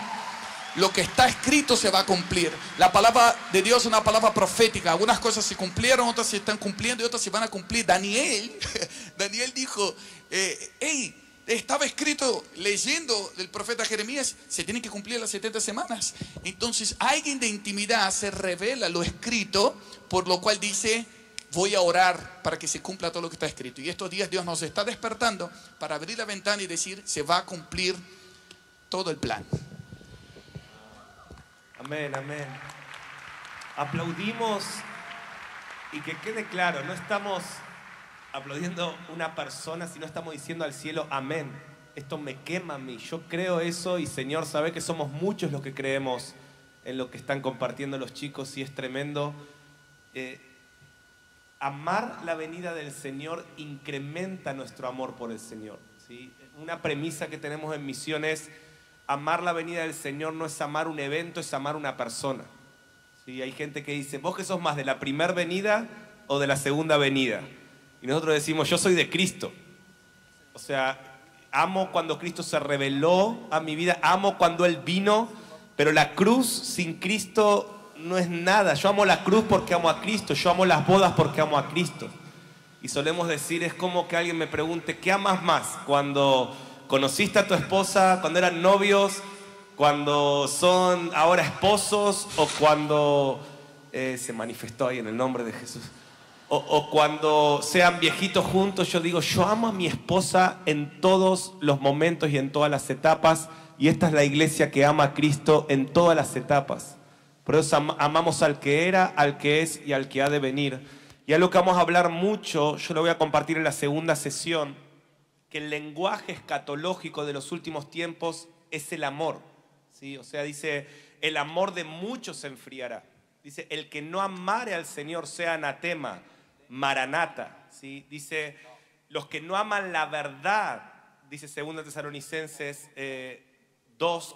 Speaker 6: lo que está escrito se va a cumplir. La palabra de Dios es una palabra profética. Algunas cosas se cumplieron, otras se están cumpliendo y otras se van a cumplir. Daniel, Daniel dijo, eh, hey, estaba escrito leyendo del profeta Jeremías, se tienen que cumplir las 70 semanas. Entonces, alguien de intimidad se revela lo escrito, por lo cual dice, voy a orar para que se cumpla todo lo que está escrito. Y estos días Dios nos está despertando para abrir la ventana y decir, se va a cumplir todo el plan.
Speaker 2: Amén, amén. Aplaudimos y que quede claro, no estamos aplaudiendo una persona, sino estamos diciendo al cielo, amén. Esto me quema a mí. Yo creo eso y Señor, sabe que somos muchos los que creemos en lo que están compartiendo los chicos y es tremendo. Eh, amar la venida del Señor incrementa nuestro amor por el Señor. ¿sí? Una premisa que tenemos en misión es amar la venida del Señor no es amar un evento, es amar una persona. ¿Sí? Hay gente que dice, vos que sos más de la primera venida o de la segunda venida. Y nosotros decimos, yo soy de Cristo. O sea, amo cuando Cristo se reveló a mi vida, amo cuando Él vino, pero la cruz sin Cristo no es nada. Yo amo la cruz porque amo a Cristo, yo amo las bodas porque amo a Cristo. Y solemos decir, es como que alguien me pregunte, ¿qué amas más? Cuando conociste a tu esposa cuando eran novios, cuando son ahora esposos o cuando eh, se manifestó ahí en el nombre de Jesús. O, cuando sean viejitos juntos, yo digo, yo amo a mi esposa en todos los momentos y en todas las etapas. Y esta es la iglesia que ama a Cristo en todas las etapas. Por eso amamos al que era, al que es y al que ha de venir. Y lo que vamos a hablar mucho, yo lo voy a compartir en la segunda sesión que el lenguaje escatológico de los últimos tiempos es el amor. ¿sí? O sea, dice, el amor de muchos se enfriará. Dice, el que no amare al Señor sea anatema, maranata. ¿sí? Dice, los que no aman la verdad, dice 2 Tesalonicenses 2, eh,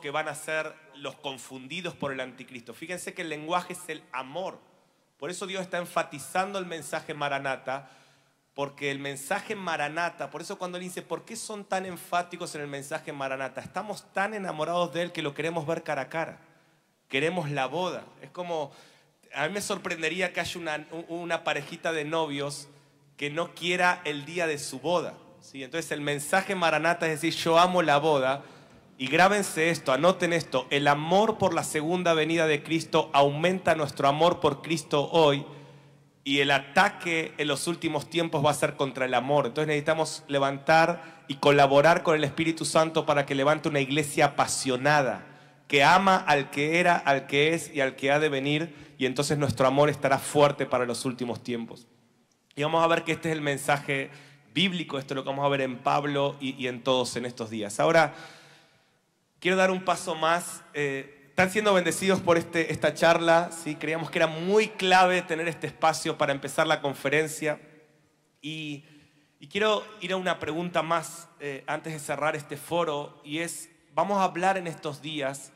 Speaker 2: que van a ser los confundidos por el anticristo. Fíjense que el lenguaje es el amor. Por eso Dios está enfatizando el mensaje maranata porque el mensaje Maranata, por eso cuando él dice, ¿por qué son tan enfáticos en el mensaje Maranata? Estamos tan enamorados de él que lo queremos ver cara a cara. Queremos la boda. Es como, a mí me sorprendería que haya una, una parejita de novios que no quiera el día de su boda. ¿sí? Entonces el mensaje Maranata es decir, yo amo la boda. Y grábense esto, anoten esto, el amor por la segunda venida de Cristo aumenta nuestro amor por Cristo hoy y el ataque en los últimos tiempos va a ser contra el amor. Entonces necesitamos levantar y colaborar con el Espíritu Santo para que levante una iglesia apasionada, que ama al que era, al que es y al que ha de venir, y entonces nuestro amor estará fuerte para los últimos tiempos. Y vamos a ver que este es el mensaje bíblico, esto es lo que vamos a ver en Pablo y, en todos en estos días. Ahora, quiero dar un paso más. Eh, están siendo bendecidos por este, esta charla. ¿sí? Creíamos que era muy clave tener este espacio para empezar la conferencia. Y, quiero ir a una pregunta más eh, antes de cerrar este foro. Y es, vamos a hablar en estos días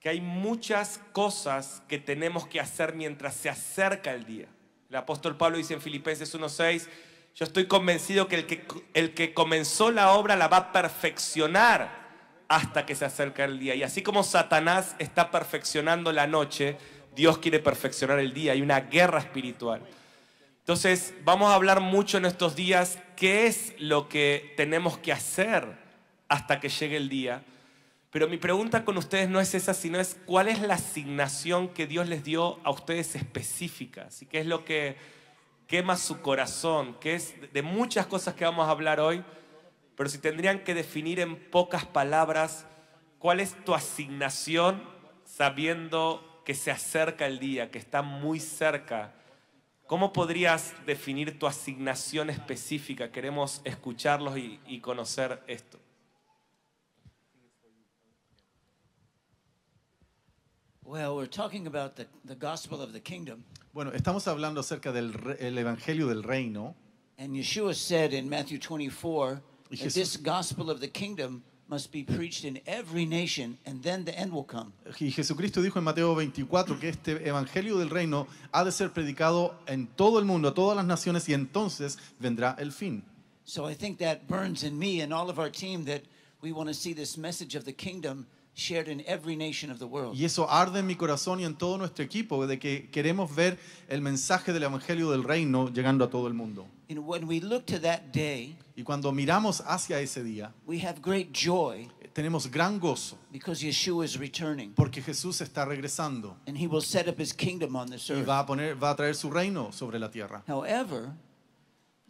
Speaker 2: que hay muchas cosas que tenemos que hacer mientras se acerca el día. El apóstol Pablo dice en Filipenses 1.6 Yo estoy convencido que el, que el que comenzó la obra la va a perfeccionar hasta que se acerca el día. Y así como Satanás está perfeccionando la noche, Dios quiere perfeccionar el día. Hay una guerra espiritual. Entonces, vamos a hablar mucho en estos días qué es lo que tenemos que hacer hasta que llegue el día. Pero mi pregunta con ustedes no es esa, sino es cuál es la asignación que Dios les dio a ustedes específica. ¿sí? ¿Qué es lo que quema su corazón? ¿Qué es de muchas cosas que vamos a hablar hoy? Pero si tendrían que definir en pocas palabras cuál es tu asignación sabiendo que se acerca el día, que está muy cerca, ¿cómo podrías definir tu asignación específica? Queremos escucharlos y, y conocer esto.
Speaker 3: Well, we're talking about the, the gospel of the kingdom.
Speaker 4: Bueno, estamos hablando acerca del el evangelio del reino
Speaker 3: And Yeshua said in Matthew 24
Speaker 4: Y Jesús-
Speaker 3: this gospel of the kingdom must be preached in every nation, and then the end will come.
Speaker 4: y Jesucristo dijo en Mateo 24 que este evangelio del reino ha de ser predicado en todo el mundo, a todas las naciones y entonces vendrá el fin.
Speaker 3: So I think that burns in me and all of our team that we want to see this message of the kingdom shared in every nation of the world.
Speaker 4: Y eso arde en mi corazón y en todo nuestro equipo de que queremos ver el mensaje del evangelio del reino llegando a todo el mundo.
Speaker 3: And when we look to that day,
Speaker 4: Y cuando miramos hacia ese día,
Speaker 3: we have great joy
Speaker 4: tenemos gran gozo
Speaker 3: because Yeshua is returning
Speaker 4: porque Jesús está regresando
Speaker 3: and he will set up his kingdom on this
Speaker 4: y
Speaker 3: earth.
Speaker 4: va a poner va a traer su reino sobre la tierra.
Speaker 3: However,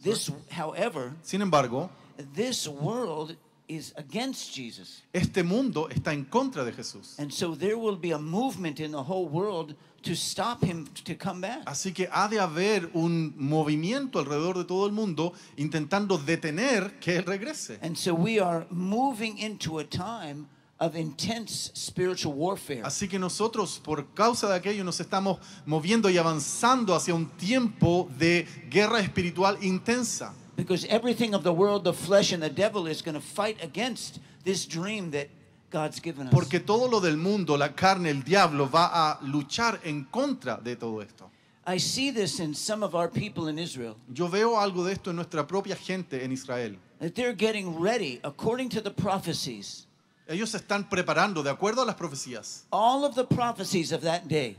Speaker 3: this however,
Speaker 4: Sin embargo,
Speaker 3: this world is against Jesus.
Speaker 4: este mundo está en contra de Jesús.
Speaker 3: And so there will be a movement in the whole world to stop him to come back.
Speaker 4: Así que ha de haber un movimiento alrededor de todo el mundo intentando detener que Él regrese.
Speaker 3: And so we are moving into a time of intense spiritual warfare.
Speaker 4: Así que nosotros, por causa de aquello, nos estamos moviendo y avanzando hacia un tiempo de guerra espiritual intensa.
Speaker 3: Because everything of the world, the flesh, and the devil is going to fight against this dream that God's given us.
Speaker 4: Porque todo lo del mundo, la carne, el diablo, va a luchar en contra de todo esto.
Speaker 3: I see this in some of our people in Israel,
Speaker 4: Yo veo algo de esto en nuestra propia gente en Israel.
Speaker 3: that they're getting ready, according to the prophecies,
Speaker 4: Ellos se están preparando, de acuerdo a las profecías,
Speaker 3: all of the prophecies of that day,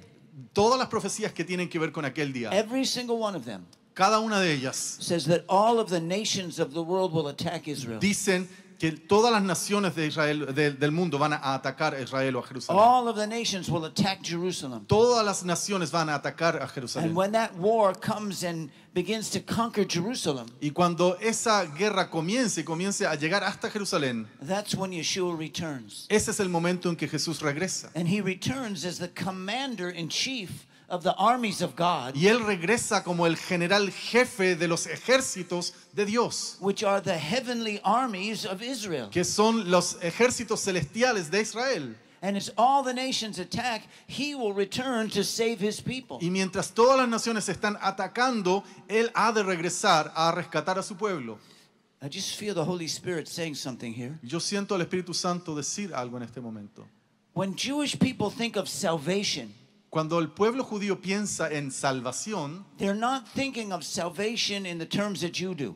Speaker 4: todas las profecías que tienen que ver con aquel día.
Speaker 3: every single one of them
Speaker 4: Cada una de ellas
Speaker 3: says that all of the nations of the world will attack Israel.
Speaker 4: dicen que todas las naciones de Israel, del- del mundo van a atacar a Israel o a Jerusalén.
Speaker 3: All of the nations will attack Jerusalem.
Speaker 4: Todas las naciones van a atacar a
Speaker 3: And
Speaker 4: Jerusalén.
Speaker 3: when that war comes and begins to conquer Jerusalem,
Speaker 4: Y cuando esa guerra comience y comience a llegar hasta Jerusalén,
Speaker 3: that's when Yeshua returns.
Speaker 4: ese es el momento en que Jesús regresa.
Speaker 3: And he returns as the commander in chief of the armies of God,
Speaker 4: Y él regresa como el general jefe de los ejércitos de Dios,
Speaker 3: which are the heavenly armies of Israel.
Speaker 4: que son los ejércitos celestiales de Israel.
Speaker 3: And as all the nations attack, he will return to save his people.
Speaker 4: Y mientras todas las naciones están atacando, él ha de regresar a rescatar a su pueblo.
Speaker 3: I just feel the Holy Spirit saying something here.
Speaker 4: Yo siento al Espíritu Santo decir algo en este momento.
Speaker 3: When Jewish people think of salvation,
Speaker 4: Cuando el pueblo judío piensa en salvación,
Speaker 3: they're not thinking of salvation in the terms that you do.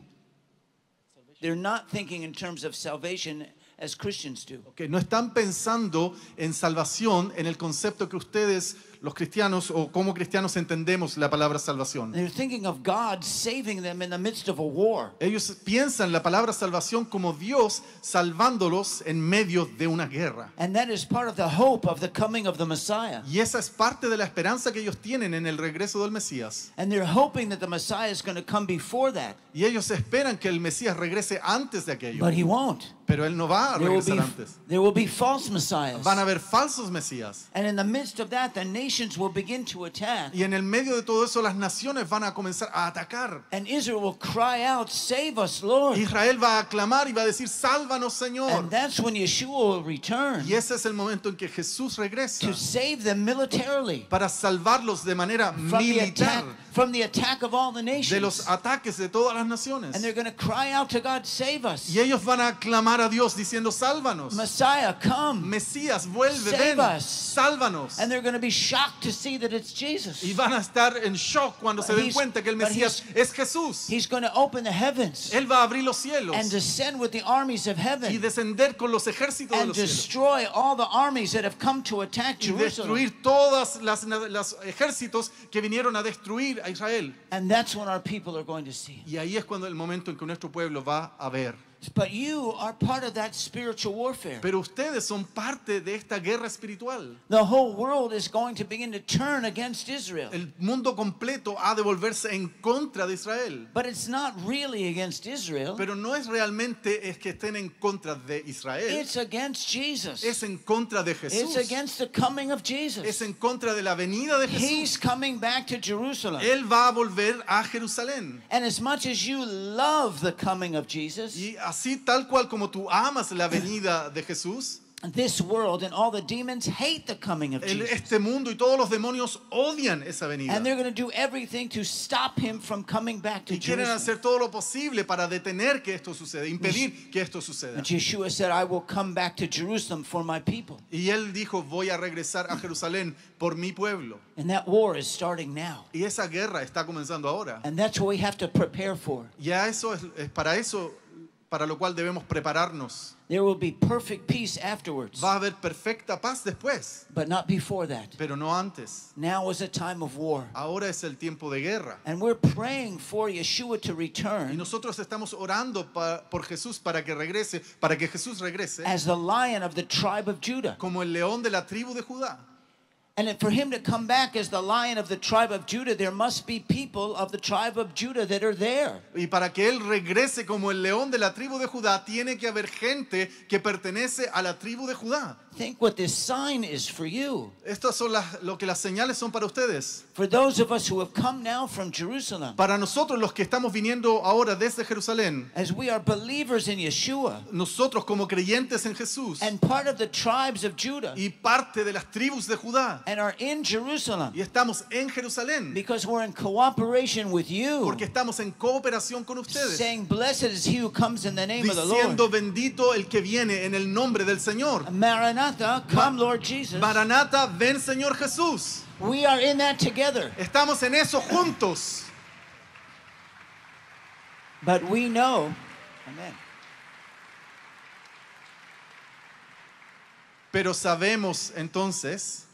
Speaker 3: They're not thinking in terms of salvation as Christians do.
Speaker 4: que no están pensando en salvación en el concepto que ustedes, los cristianos, o como cristianos entendemos la palabra salvación.
Speaker 3: They're thinking of God saving them in the midst of a war.
Speaker 4: Ellos piensan la palabra salvación como Dios salvándolos en medio de una guerra.
Speaker 3: And that is part of the hope of the coming of the Messiah.
Speaker 4: Y esa es parte de la esperanza que ellos tienen en el regreso del Mesías.
Speaker 3: And they're hoping that the Messiah is going to come before that.
Speaker 4: Y ellos esperan que el Mesías regrese antes de aquello.
Speaker 3: But he won't.
Speaker 4: Pero Él no va a
Speaker 3: There will
Speaker 4: regresar
Speaker 3: be,
Speaker 4: antes.
Speaker 3: there will be false messiahs.
Speaker 4: Van a haber falsos Mesías.
Speaker 3: And in the midst of that, the nations will begin to attack.
Speaker 4: Y en el medio de todo eso las naciones van a comenzar a atacar.
Speaker 3: And Israel will cry out, Save us, Lord.
Speaker 4: Israel va a clamar y va a decir, sálvanos Señor.
Speaker 3: And that's when Yeshua will return
Speaker 4: Y ese es el momento en que Jesús regresa
Speaker 3: to save them militarily
Speaker 4: para salvarlos de manera
Speaker 3: from the
Speaker 4: militar
Speaker 3: attack, from the attack of all the
Speaker 4: de los
Speaker 3: nations.
Speaker 4: ataques de todas las naciones.
Speaker 3: And they're going to cry out to God, Save us.
Speaker 4: Y ellos van a clamar a Dios diciendo, sálvanos.
Speaker 3: Messiah, come.
Speaker 4: Mesías, vuelve,
Speaker 3: Save
Speaker 4: ven,
Speaker 3: us.
Speaker 4: sálvanos.
Speaker 3: And they're going to be shocked to see that it's Jesus.
Speaker 4: Y van a estar en shock cuando se den cuenta que el Mesías es Jesús.
Speaker 3: He's going to open the heavens
Speaker 4: Él va a abrir los cielos
Speaker 3: and descend with the armies of
Speaker 4: y
Speaker 3: heaven
Speaker 4: descender con los ejércitos de
Speaker 3: and
Speaker 4: los cielos.
Speaker 3: destroy all the armies that have come to attack
Speaker 4: Y
Speaker 3: Jerusalem.
Speaker 4: destruir todos los ejércitos que vinieron a destruir a Israel.
Speaker 3: And that's when our people are going to see.
Speaker 4: Y ahí es cuando el momento en que nuestro pueblo va a ver.
Speaker 3: But you are part of that spiritual warfare.
Speaker 4: Pero ustedes son parte de esta guerra espiritual.
Speaker 3: The whole world is going to begin to turn against Israel.
Speaker 4: El mundo completo ha de volverse en contra de Israel.
Speaker 3: But it's not really against Israel.
Speaker 4: Pero no es realmente es que estén en contra de Israel.
Speaker 3: It's against Jesus.
Speaker 4: Es en contra de
Speaker 3: It's
Speaker 4: Jesús.
Speaker 3: against the coming of
Speaker 4: Es
Speaker 3: Jesus.
Speaker 4: en contra de la venida de
Speaker 3: He's
Speaker 4: Jesús.
Speaker 3: coming back to Jerusalem.
Speaker 4: Él va a volver a Jerusalén.
Speaker 3: And as much as you love the coming of Jesus,
Speaker 4: Y así tal cual como tú amas la venida de Jesús,
Speaker 3: this world and all the demons hate the coming of Jesus.
Speaker 4: este mundo y todos los demonios odian esa venida.
Speaker 3: And they're going to do everything to stop him from coming back to
Speaker 4: Y quieren
Speaker 3: Jerusalem.
Speaker 4: hacer todo lo posible para detener que esto suceda, impedir que esto suceda.
Speaker 3: And Yeshua said, I will come back to Jerusalem for my people.
Speaker 4: Y él dijo, voy a regresar a Jerusalén por mi pueblo.
Speaker 3: And that war is starting now.
Speaker 4: Y esa guerra está comenzando ahora.
Speaker 3: And that's what we have to prepare for.
Speaker 4: Y a eso es, es para eso para lo cual debemos prepararnos.
Speaker 3: There will be perfect peace afterwards,
Speaker 4: Va a haber perfecta paz después,
Speaker 3: but not before that.
Speaker 4: pero no antes.
Speaker 3: Now is a time of war.
Speaker 4: Ahora es el tiempo de guerra.
Speaker 3: And we're praying for Yeshua to
Speaker 4: Y
Speaker 3: return
Speaker 4: nosotros estamos orando pa- por Jesús para que regrese, para que Jesús regrese
Speaker 3: as the lion of the tribe of Judah.
Speaker 4: como el león de la tribu de Judá.
Speaker 3: And for him to come back as the lion of the tribe of Judah, there must be people of the tribe of Judah that are there.
Speaker 4: Y para que él regrese como el león de la tribu de Judá, tiene que haber gente que pertenece a la tribu de Judá.
Speaker 3: Think what this sign is for you.
Speaker 4: Estas son las, lo que las señales son para ustedes.
Speaker 3: For those of us who have come now from Jerusalem,
Speaker 4: Para nosotros los que estamos viniendo ahora desde Jerusalén,
Speaker 3: as we are believers in Yeshua
Speaker 4: nosotros como creyentes en Jesús
Speaker 3: and part of the tribes of Judah
Speaker 4: y parte de las tribus de Judá,
Speaker 3: and are in Jerusalem
Speaker 4: y estamos en Jerusalén,
Speaker 3: because we're in cooperation with you,
Speaker 4: porque estamos en cooperación con ustedes,
Speaker 3: saying, Blessed is he who comes in the name of the Lord.
Speaker 4: diciendo bendito el que viene en el nombre del Señor.
Speaker 3: Maranatha, come Lord Jesus.
Speaker 4: Maranata, ven Señor Jesús.
Speaker 3: We are in that together.
Speaker 4: Estamos en eso juntos.
Speaker 3: But we know, amen,
Speaker 4: Pero sabemos entonces,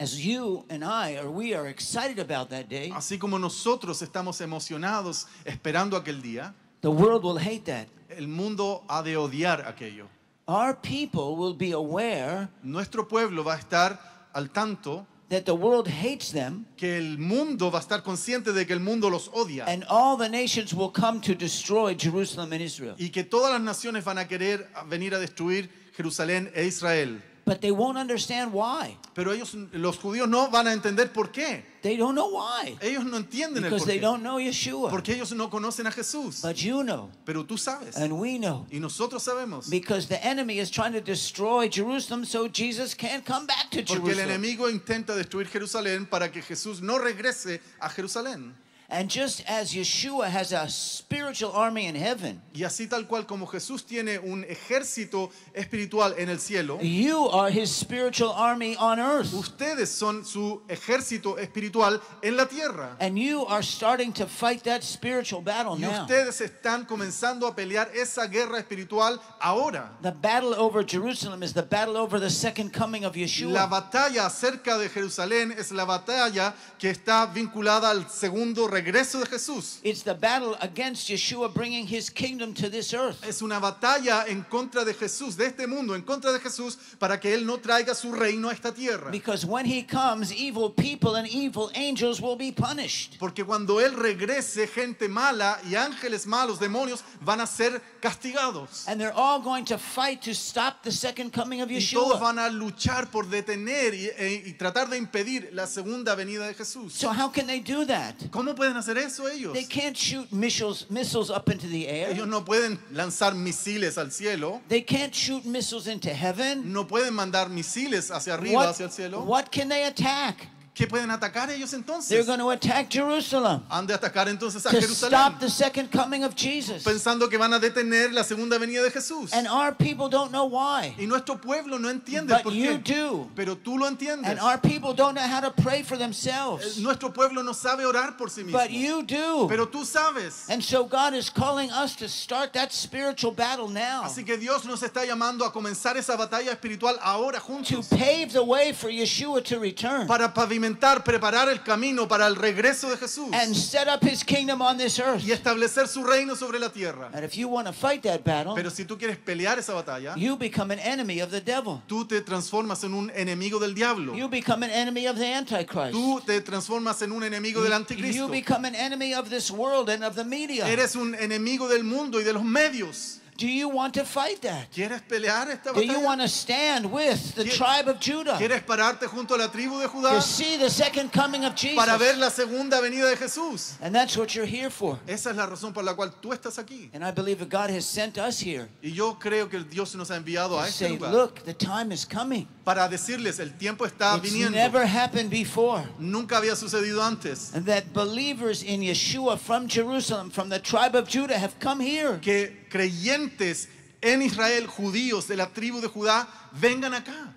Speaker 3: as you and I, or we are excited about that day,
Speaker 4: así como nosotros estamos emocionados esperando aquel día,
Speaker 3: the world will hate that.
Speaker 4: el mundo ha de odiar aquello.
Speaker 3: Our people will be aware
Speaker 4: Nuestro pueblo va a estar al tanto
Speaker 3: that the world hates them
Speaker 4: que el mundo va a estar consciente de que el mundo los odia
Speaker 3: and all the nations will come to destroy Jerusalem and Israel.
Speaker 4: y que todas las naciones van a querer venir a destruir Jerusalén e Israel.
Speaker 3: But they won't understand why.
Speaker 4: Pero ellos, los judíos no van a entender por qué.
Speaker 3: They don't know why.
Speaker 4: Ellos no entienden el
Speaker 3: Because
Speaker 4: por
Speaker 3: they
Speaker 4: qué.
Speaker 3: don't know Yeshua.
Speaker 4: Porque ellos no conocen a Jesús.
Speaker 3: But you know,
Speaker 4: Pero tú sabes.
Speaker 3: and we know.
Speaker 4: Y nosotros sabemos.
Speaker 3: Because the enemy is trying to destroy Jerusalem so Jesus can't come back to
Speaker 4: Porque el
Speaker 3: Jerusalem.
Speaker 4: enemigo intenta destruir Jerusalén para que Jesús no regrese a Jerusalén.
Speaker 3: And just as Yeshua has a spiritual army in heaven,
Speaker 4: Y así tal cual como Jesús tiene un ejército espiritual en el cielo,
Speaker 3: you are his spiritual army on earth.
Speaker 4: ustedes son su ejército espiritual en la tierra.
Speaker 3: And you are starting to fight that spiritual battle
Speaker 4: Y
Speaker 3: now.
Speaker 4: ustedes están comenzando a pelear esa guerra espiritual ahora.
Speaker 3: The battle over Jerusalem is the battle over the second coming of
Speaker 4: La
Speaker 3: Yeshua.
Speaker 4: batalla acerca de Jerusalén es la batalla que está vinculada al segundo regreso de Jesús.
Speaker 3: It's the battle against Yeshua bringing his kingdom to this earth.
Speaker 4: Es una batalla en contra de Jesús, de este mundo, en contra de Jesús, para que Él no traiga su reino a esta tierra.
Speaker 3: Because when he comes, evil people and evil angels will be punished.
Speaker 4: Porque cuando Él regrese, gente mala y ángeles malos, demonios, van a ser castigados.
Speaker 3: And they're all going to fight to stop the second coming of
Speaker 4: Y todos
Speaker 3: Yeshua.
Speaker 4: van a luchar por detener y, e- y tratar de impedir la segunda venida de Jesús.
Speaker 3: So how can they do that?
Speaker 4: ¿Cómo pueden hacer eso ellos?
Speaker 3: They can't shoot missiles, missiles up into the air.
Speaker 4: Ellos no pueden lanzar misiles al cielo,
Speaker 3: They can't shoot missiles into heaven.
Speaker 4: no pueden mandar misiles hacia arriba,
Speaker 3: What,
Speaker 4: hacia el cielo.
Speaker 3: what can they attack?
Speaker 4: ¿Qué pueden atacar ellos
Speaker 3: They're
Speaker 4: entonces?
Speaker 3: going to attack Jerusalem
Speaker 4: Han de atacar entonces a
Speaker 3: to
Speaker 4: Jerusalén,
Speaker 3: stop the second coming of Jesus.
Speaker 4: pensando que van a detener la segunda venida de Jesús.
Speaker 3: And our people don't know why.
Speaker 4: Y nuestro pueblo no entiende
Speaker 3: But
Speaker 4: por
Speaker 3: you
Speaker 4: qué.
Speaker 3: do.
Speaker 4: Pero tú lo entiendes.
Speaker 3: And our people don't know how to pray for themselves.
Speaker 4: Nuestro pueblo no sabe orar por sí mismo.
Speaker 3: But you do.
Speaker 4: Pero tú sabes.
Speaker 3: And so God is calling us to start that spiritual battle now.
Speaker 4: Así que Dios nos está llamando a comenzar esa batalla espiritual ahora
Speaker 3: To
Speaker 4: juntos.
Speaker 3: pave the way for Yeshua to return.
Speaker 4: Para pavimentar, preparar el camino para el regreso de Jesús.
Speaker 3: And set up his kingdom on this earth.
Speaker 4: Y establecer su reino sobre la tierra.
Speaker 3: And if you want to fight that battle,
Speaker 4: Pero si tú quieres pelear esa batalla,
Speaker 3: you become an enemy of the devil.
Speaker 4: tú te transformas en un enemigo del diablo.
Speaker 3: You become an enemy of the Antichrist.
Speaker 4: Tú te transformas en un enemigo del
Speaker 3: You
Speaker 4: anticristo.
Speaker 3: become an enemy of this world and of the media.
Speaker 4: Eres un enemigo del mundo y de los medios.
Speaker 3: Do you want to fight that?
Speaker 4: ¿Quieres pelear esta
Speaker 3: Do you
Speaker 4: batalla?
Speaker 3: want to stand with the
Speaker 4: Qui-
Speaker 3: tribe of Judah
Speaker 4: ¿Quieres pararte junto a la tribu de Judá
Speaker 3: to see the second coming of Jesus?
Speaker 4: para ver la segunda venida de Jesús?
Speaker 3: And that's what you're here for.
Speaker 4: Esa es la razón por la cual tú estás aquí.
Speaker 3: And I believe that God has sent us here
Speaker 4: Y yo creo que Dios nos ha enviado a este
Speaker 3: say,
Speaker 4: lugar
Speaker 3: look, the time is coming.
Speaker 4: para decirles el tiempo está
Speaker 3: It's
Speaker 4: viniendo.
Speaker 3: never happened before.
Speaker 4: Nunca había sucedido antes.
Speaker 3: And that believers in Yeshua from Jerusalem, from the tribe of Judah, have come here
Speaker 4: Que creyentes en Israel, judíos de la tribu de Judá, vengan acá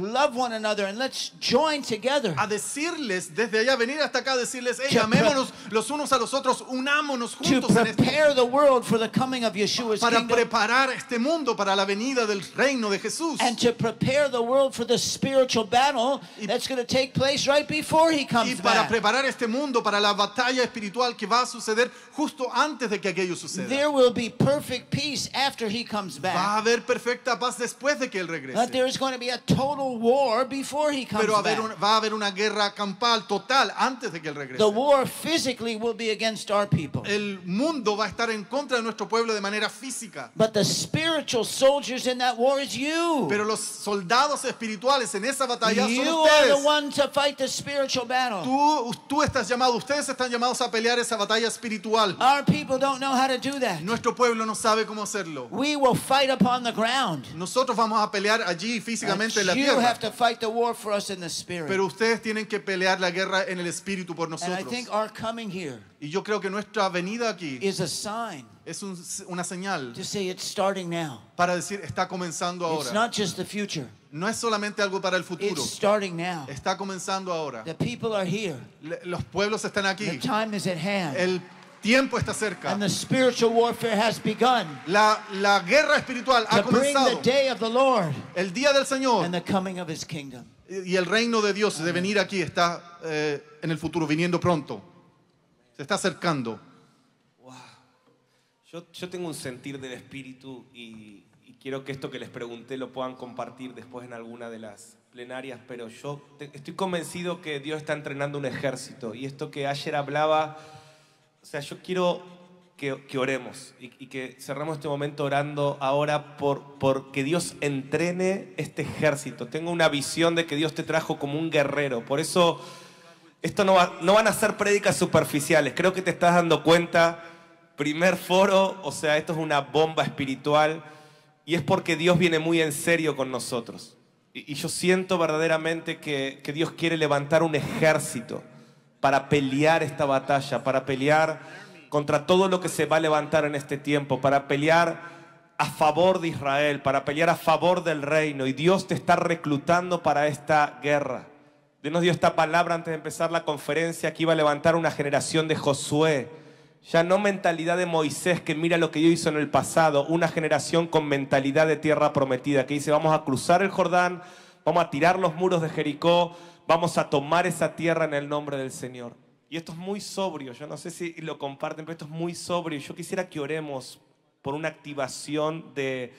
Speaker 3: love one another and let's join together
Speaker 4: a decirles desde allá, venir hasta acá, decirles, hey,
Speaker 3: To
Speaker 4: amémonos los unos a los otros, unámonos
Speaker 3: to
Speaker 4: juntos en esto.
Speaker 3: prepare the world for the coming of Yeshua's
Speaker 4: Para
Speaker 3: kingdom
Speaker 4: preparar este mundo para la venida del reino de Jesús.
Speaker 3: and to prepare the world for the spiritual battle
Speaker 4: Y-
Speaker 3: that's going to take place right before he
Speaker 4: Y
Speaker 3: comes
Speaker 4: para
Speaker 3: back.
Speaker 4: preparar este mundo para la batalla espiritual que va a suceder justo antes de que aquello suceda.
Speaker 3: There will be perfect peace after he comes
Speaker 4: Va a
Speaker 3: back.
Speaker 4: haber perfecta paz después de que Él
Speaker 3: But
Speaker 4: regrese.
Speaker 3: there's going to be a total war before he comes
Speaker 4: Pero a haber
Speaker 3: back.
Speaker 4: un- va a haber una guerra campal total antes de que Él regrese.
Speaker 3: The war physically will be against our people.
Speaker 4: El mundo va a estar en contra de nuestro pueblo de manera física.
Speaker 3: But the spiritual soldiers in that war is you.
Speaker 4: Pero los soldados espirituales en esa batalla son
Speaker 3: You are the
Speaker 4: ustedes.
Speaker 3: one to fight the spiritual battle.
Speaker 4: Tú, tú estás llamado, ustedes están llamados a pelear esa batalla espiritual.
Speaker 3: Our people don't know how to do that.
Speaker 4: Nuestro pueblo no sabe cómo hacerlo.
Speaker 3: We will fight upon the ground.
Speaker 4: Nosotros vamos a pelear allí físicamente en la
Speaker 3: But you have
Speaker 4: tierra.
Speaker 3: to fight the war for us in the spirit.
Speaker 4: Pero ustedes tienen que pelear la guerra en el espíritu por
Speaker 3: And I
Speaker 4: nosotros.
Speaker 3: think our coming here
Speaker 4: Y yo creo que nuestra venida aquí
Speaker 3: is a sign
Speaker 4: es un- una señal
Speaker 3: to say it's starting now.
Speaker 4: para decir está comenzando
Speaker 3: It's
Speaker 4: ahora.
Speaker 3: not just the future.
Speaker 4: No es solamente algo para el futuro,
Speaker 3: It's starting now.
Speaker 4: está comenzando ahora.
Speaker 3: The people are here.
Speaker 4: Le- Los pueblos están
Speaker 3: The
Speaker 4: aquí.
Speaker 3: time is at hand.
Speaker 4: El tiempo está cerca.
Speaker 3: And the spiritual warfare has begun
Speaker 4: La, la guerra espiritual ha
Speaker 3: to bring the
Speaker 4: comenzado.
Speaker 3: day of the Lord
Speaker 4: El día del Señor
Speaker 3: and the coming of his kingdom.
Speaker 4: y el reino de Dios de venir aquí está eh, en el futuro, viniendo pronto. Se está acercando.
Speaker 2: Yo, yo tengo un sentir del espíritu y, y quiero que esto que les pregunté lo puedan compartir después en alguna de las plenarias, pero yo te- estoy convencido que Dios está entrenando un ejército y esto que ayer hablaba, sea, yo quiero que, que oremos y, que cerremos este momento orando ahora por, por que Dios entrene este ejército. Tengo una visión de que Dios te trajo como un guerrero, por eso esto no, va- no van a ser prédicas superficiales, creo que te estás dando cuenta primer foro, o sea, esto es una bomba espiritual y es porque Dios viene muy en serio con nosotros. Y, y yo siento verdaderamente que, que Dios quiere levantar un ejército para pelear esta batalla, para pelear contra todo lo que se va a levantar en este tiempo, para pelear a favor de Israel, para pelear a favor del reino. Y Dios te está reclutando para esta guerra. Dios dio esta palabra antes de empezar la conferencia que iba a levantar una generación de Josué. Ya no mentalidad de Moisés que mira lo que Dios hizo en el pasado, una generación con mentalidad de tierra prometida que dice vamos a cruzar el Jordán, vamos a tirar los muros de Jericó, vamos a tomar esa tierra en el nombre del Señor. Y esto es muy sobrio, yo no sé si lo comparten, pero esto es muy sobrio. Yo quisiera que oremos por una activación de,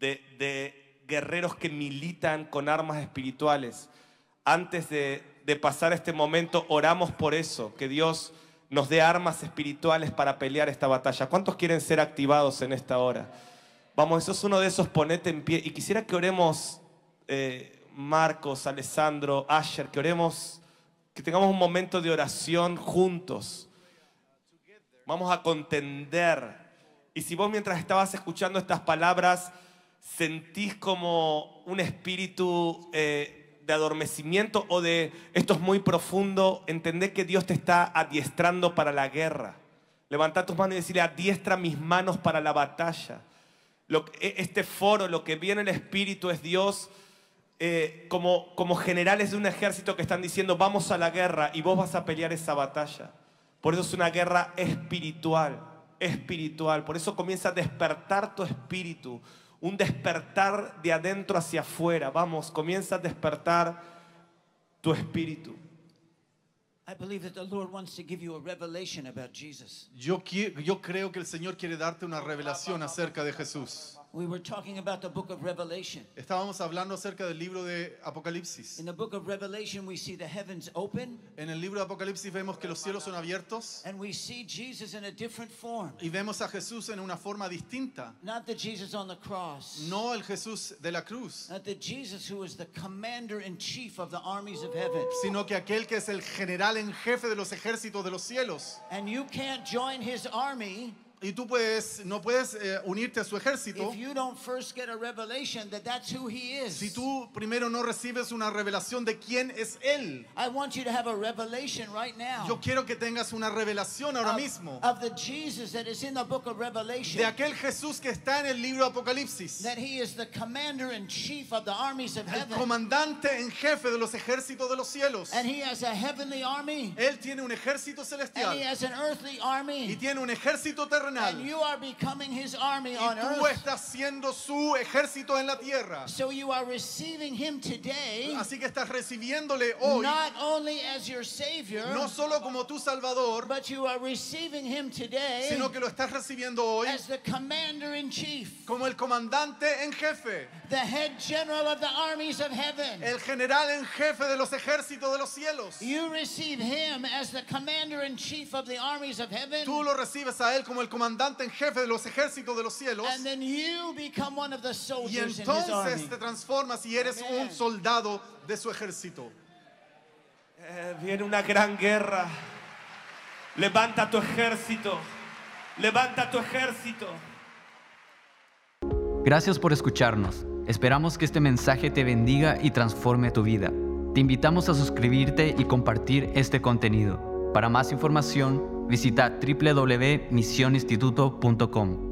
Speaker 2: de, guerreros que militan con armas espirituales. Antes de, de pasar este momento, oramos por eso, que Dios nos dé armas espirituales para pelear esta batalla. ¿Cuántos quieren ser activados en esta hora? Vamos, eso es uno de esos, ponete en pie. Y quisiera que oremos, eh, Marcos, Alessandro, Asher, que oremos, que tengamos un momento de oración juntos. Vamos a contender. Y si vos mientras estabas escuchando estas palabras sentís como un espíritu eh, de adormecimiento o de esto es muy profundo, entender que Dios te está adiestrando para la guerra. Levanta tus manos y decirle, adiestra mis manos para la batalla. E- este foro, lo que viene el Espíritu es Dios eh, como, como generales de un ejército que están diciendo, vamos a la guerra y vos vas a pelear esa batalla. Por eso es una guerra espiritual, espiritual. Por eso comienza a despertar tu espíritu, un despertar de adentro hacia afuera. Vamos, comienza a despertar tu espíritu.
Speaker 3: I believe that the Lord wants to give you a revelation about Jesus.
Speaker 4: Yo, yo creo que el Señor quiere darte una revelación acerca de Jesús.
Speaker 3: We were talking about the book of Revelation.
Speaker 4: Estábamos hablando acerca del libro de Apocalipsis.
Speaker 3: In the book of Revelation, we see the heavens open
Speaker 4: En el libro de Apocalipsis vemos que los cielos son abiertos
Speaker 3: and we see Jesus in a different form.
Speaker 4: y vemos a Jesús en una forma distinta.
Speaker 3: Not the Jesus on the cross.
Speaker 4: No el Jesús de la cruz,
Speaker 3: Not the Jesus who is the commander in chief of the armies of heaven.
Speaker 4: sino que aquel que es el general en jefe de los ejércitos de los cielos.
Speaker 3: And you can't join his army
Speaker 4: Y tú puedes, no puedes eh, unirte a su ejército
Speaker 3: if you don't first get a revelation that that's who he is.
Speaker 4: si tú primero no recibes una revelación de quién es Él.
Speaker 3: I want you to have a revelation right now
Speaker 4: Yo quiero que tengas una revelación ahora
Speaker 3: of,
Speaker 4: mismo
Speaker 3: of the Jesus that is in the book of Revelation.
Speaker 4: de aquel Jesús que está en el libro de Apocalipsis.
Speaker 3: that he is the commander in chief of the armies of
Speaker 4: El
Speaker 3: heaven.
Speaker 4: comandante en jefe de los ejércitos de los cielos.
Speaker 3: And he has a heavenly army.
Speaker 4: Él tiene un ejército
Speaker 3: And he
Speaker 4: celestial
Speaker 3: has an earthly
Speaker 4: y
Speaker 3: army.
Speaker 4: tiene un ejército terrenal.
Speaker 3: And you are becoming his army
Speaker 4: Y
Speaker 3: on
Speaker 4: tú
Speaker 3: earth.
Speaker 4: estás siendo su ejército en la tierra.
Speaker 3: So you are receiving him today,
Speaker 4: Así que estás recibiéndole hoy,
Speaker 3: not only as your savior,
Speaker 4: no solo como tu Salvador,
Speaker 3: but you are receiving him today
Speaker 4: sino que lo estás recibiendo hoy
Speaker 3: as the commander in chief,
Speaker 4: como el comandante en jefe,
Speaker 3: the head general of the armies of heaven.
Speaker 4: el general en jefe de los ejércitos de los cielos.
Speaker 3: You receive him as the commander in chief of the armies of heaven.
Speaker 4: Tú lo recibes a él como el comandante en jefe de los ejércitos de los cielos.
Speaker 3: And then you become one of the
Speaker 4: Y
Speaker 3: soldiers in his
Speaker 4: entonces te transformas y eres un soldado de su ejército.
Speaker 2: Eh, viene una gran guerra. Levanta tu ejército. Levanta tu ejército.
Speaker 1: Gracias por escucharnos. Esperamos que este mensaje te bendiga y transforme tu vida. Te invitamos a suscribirte y compartir este contenido. Para más información, visita www.misioninstituto.com.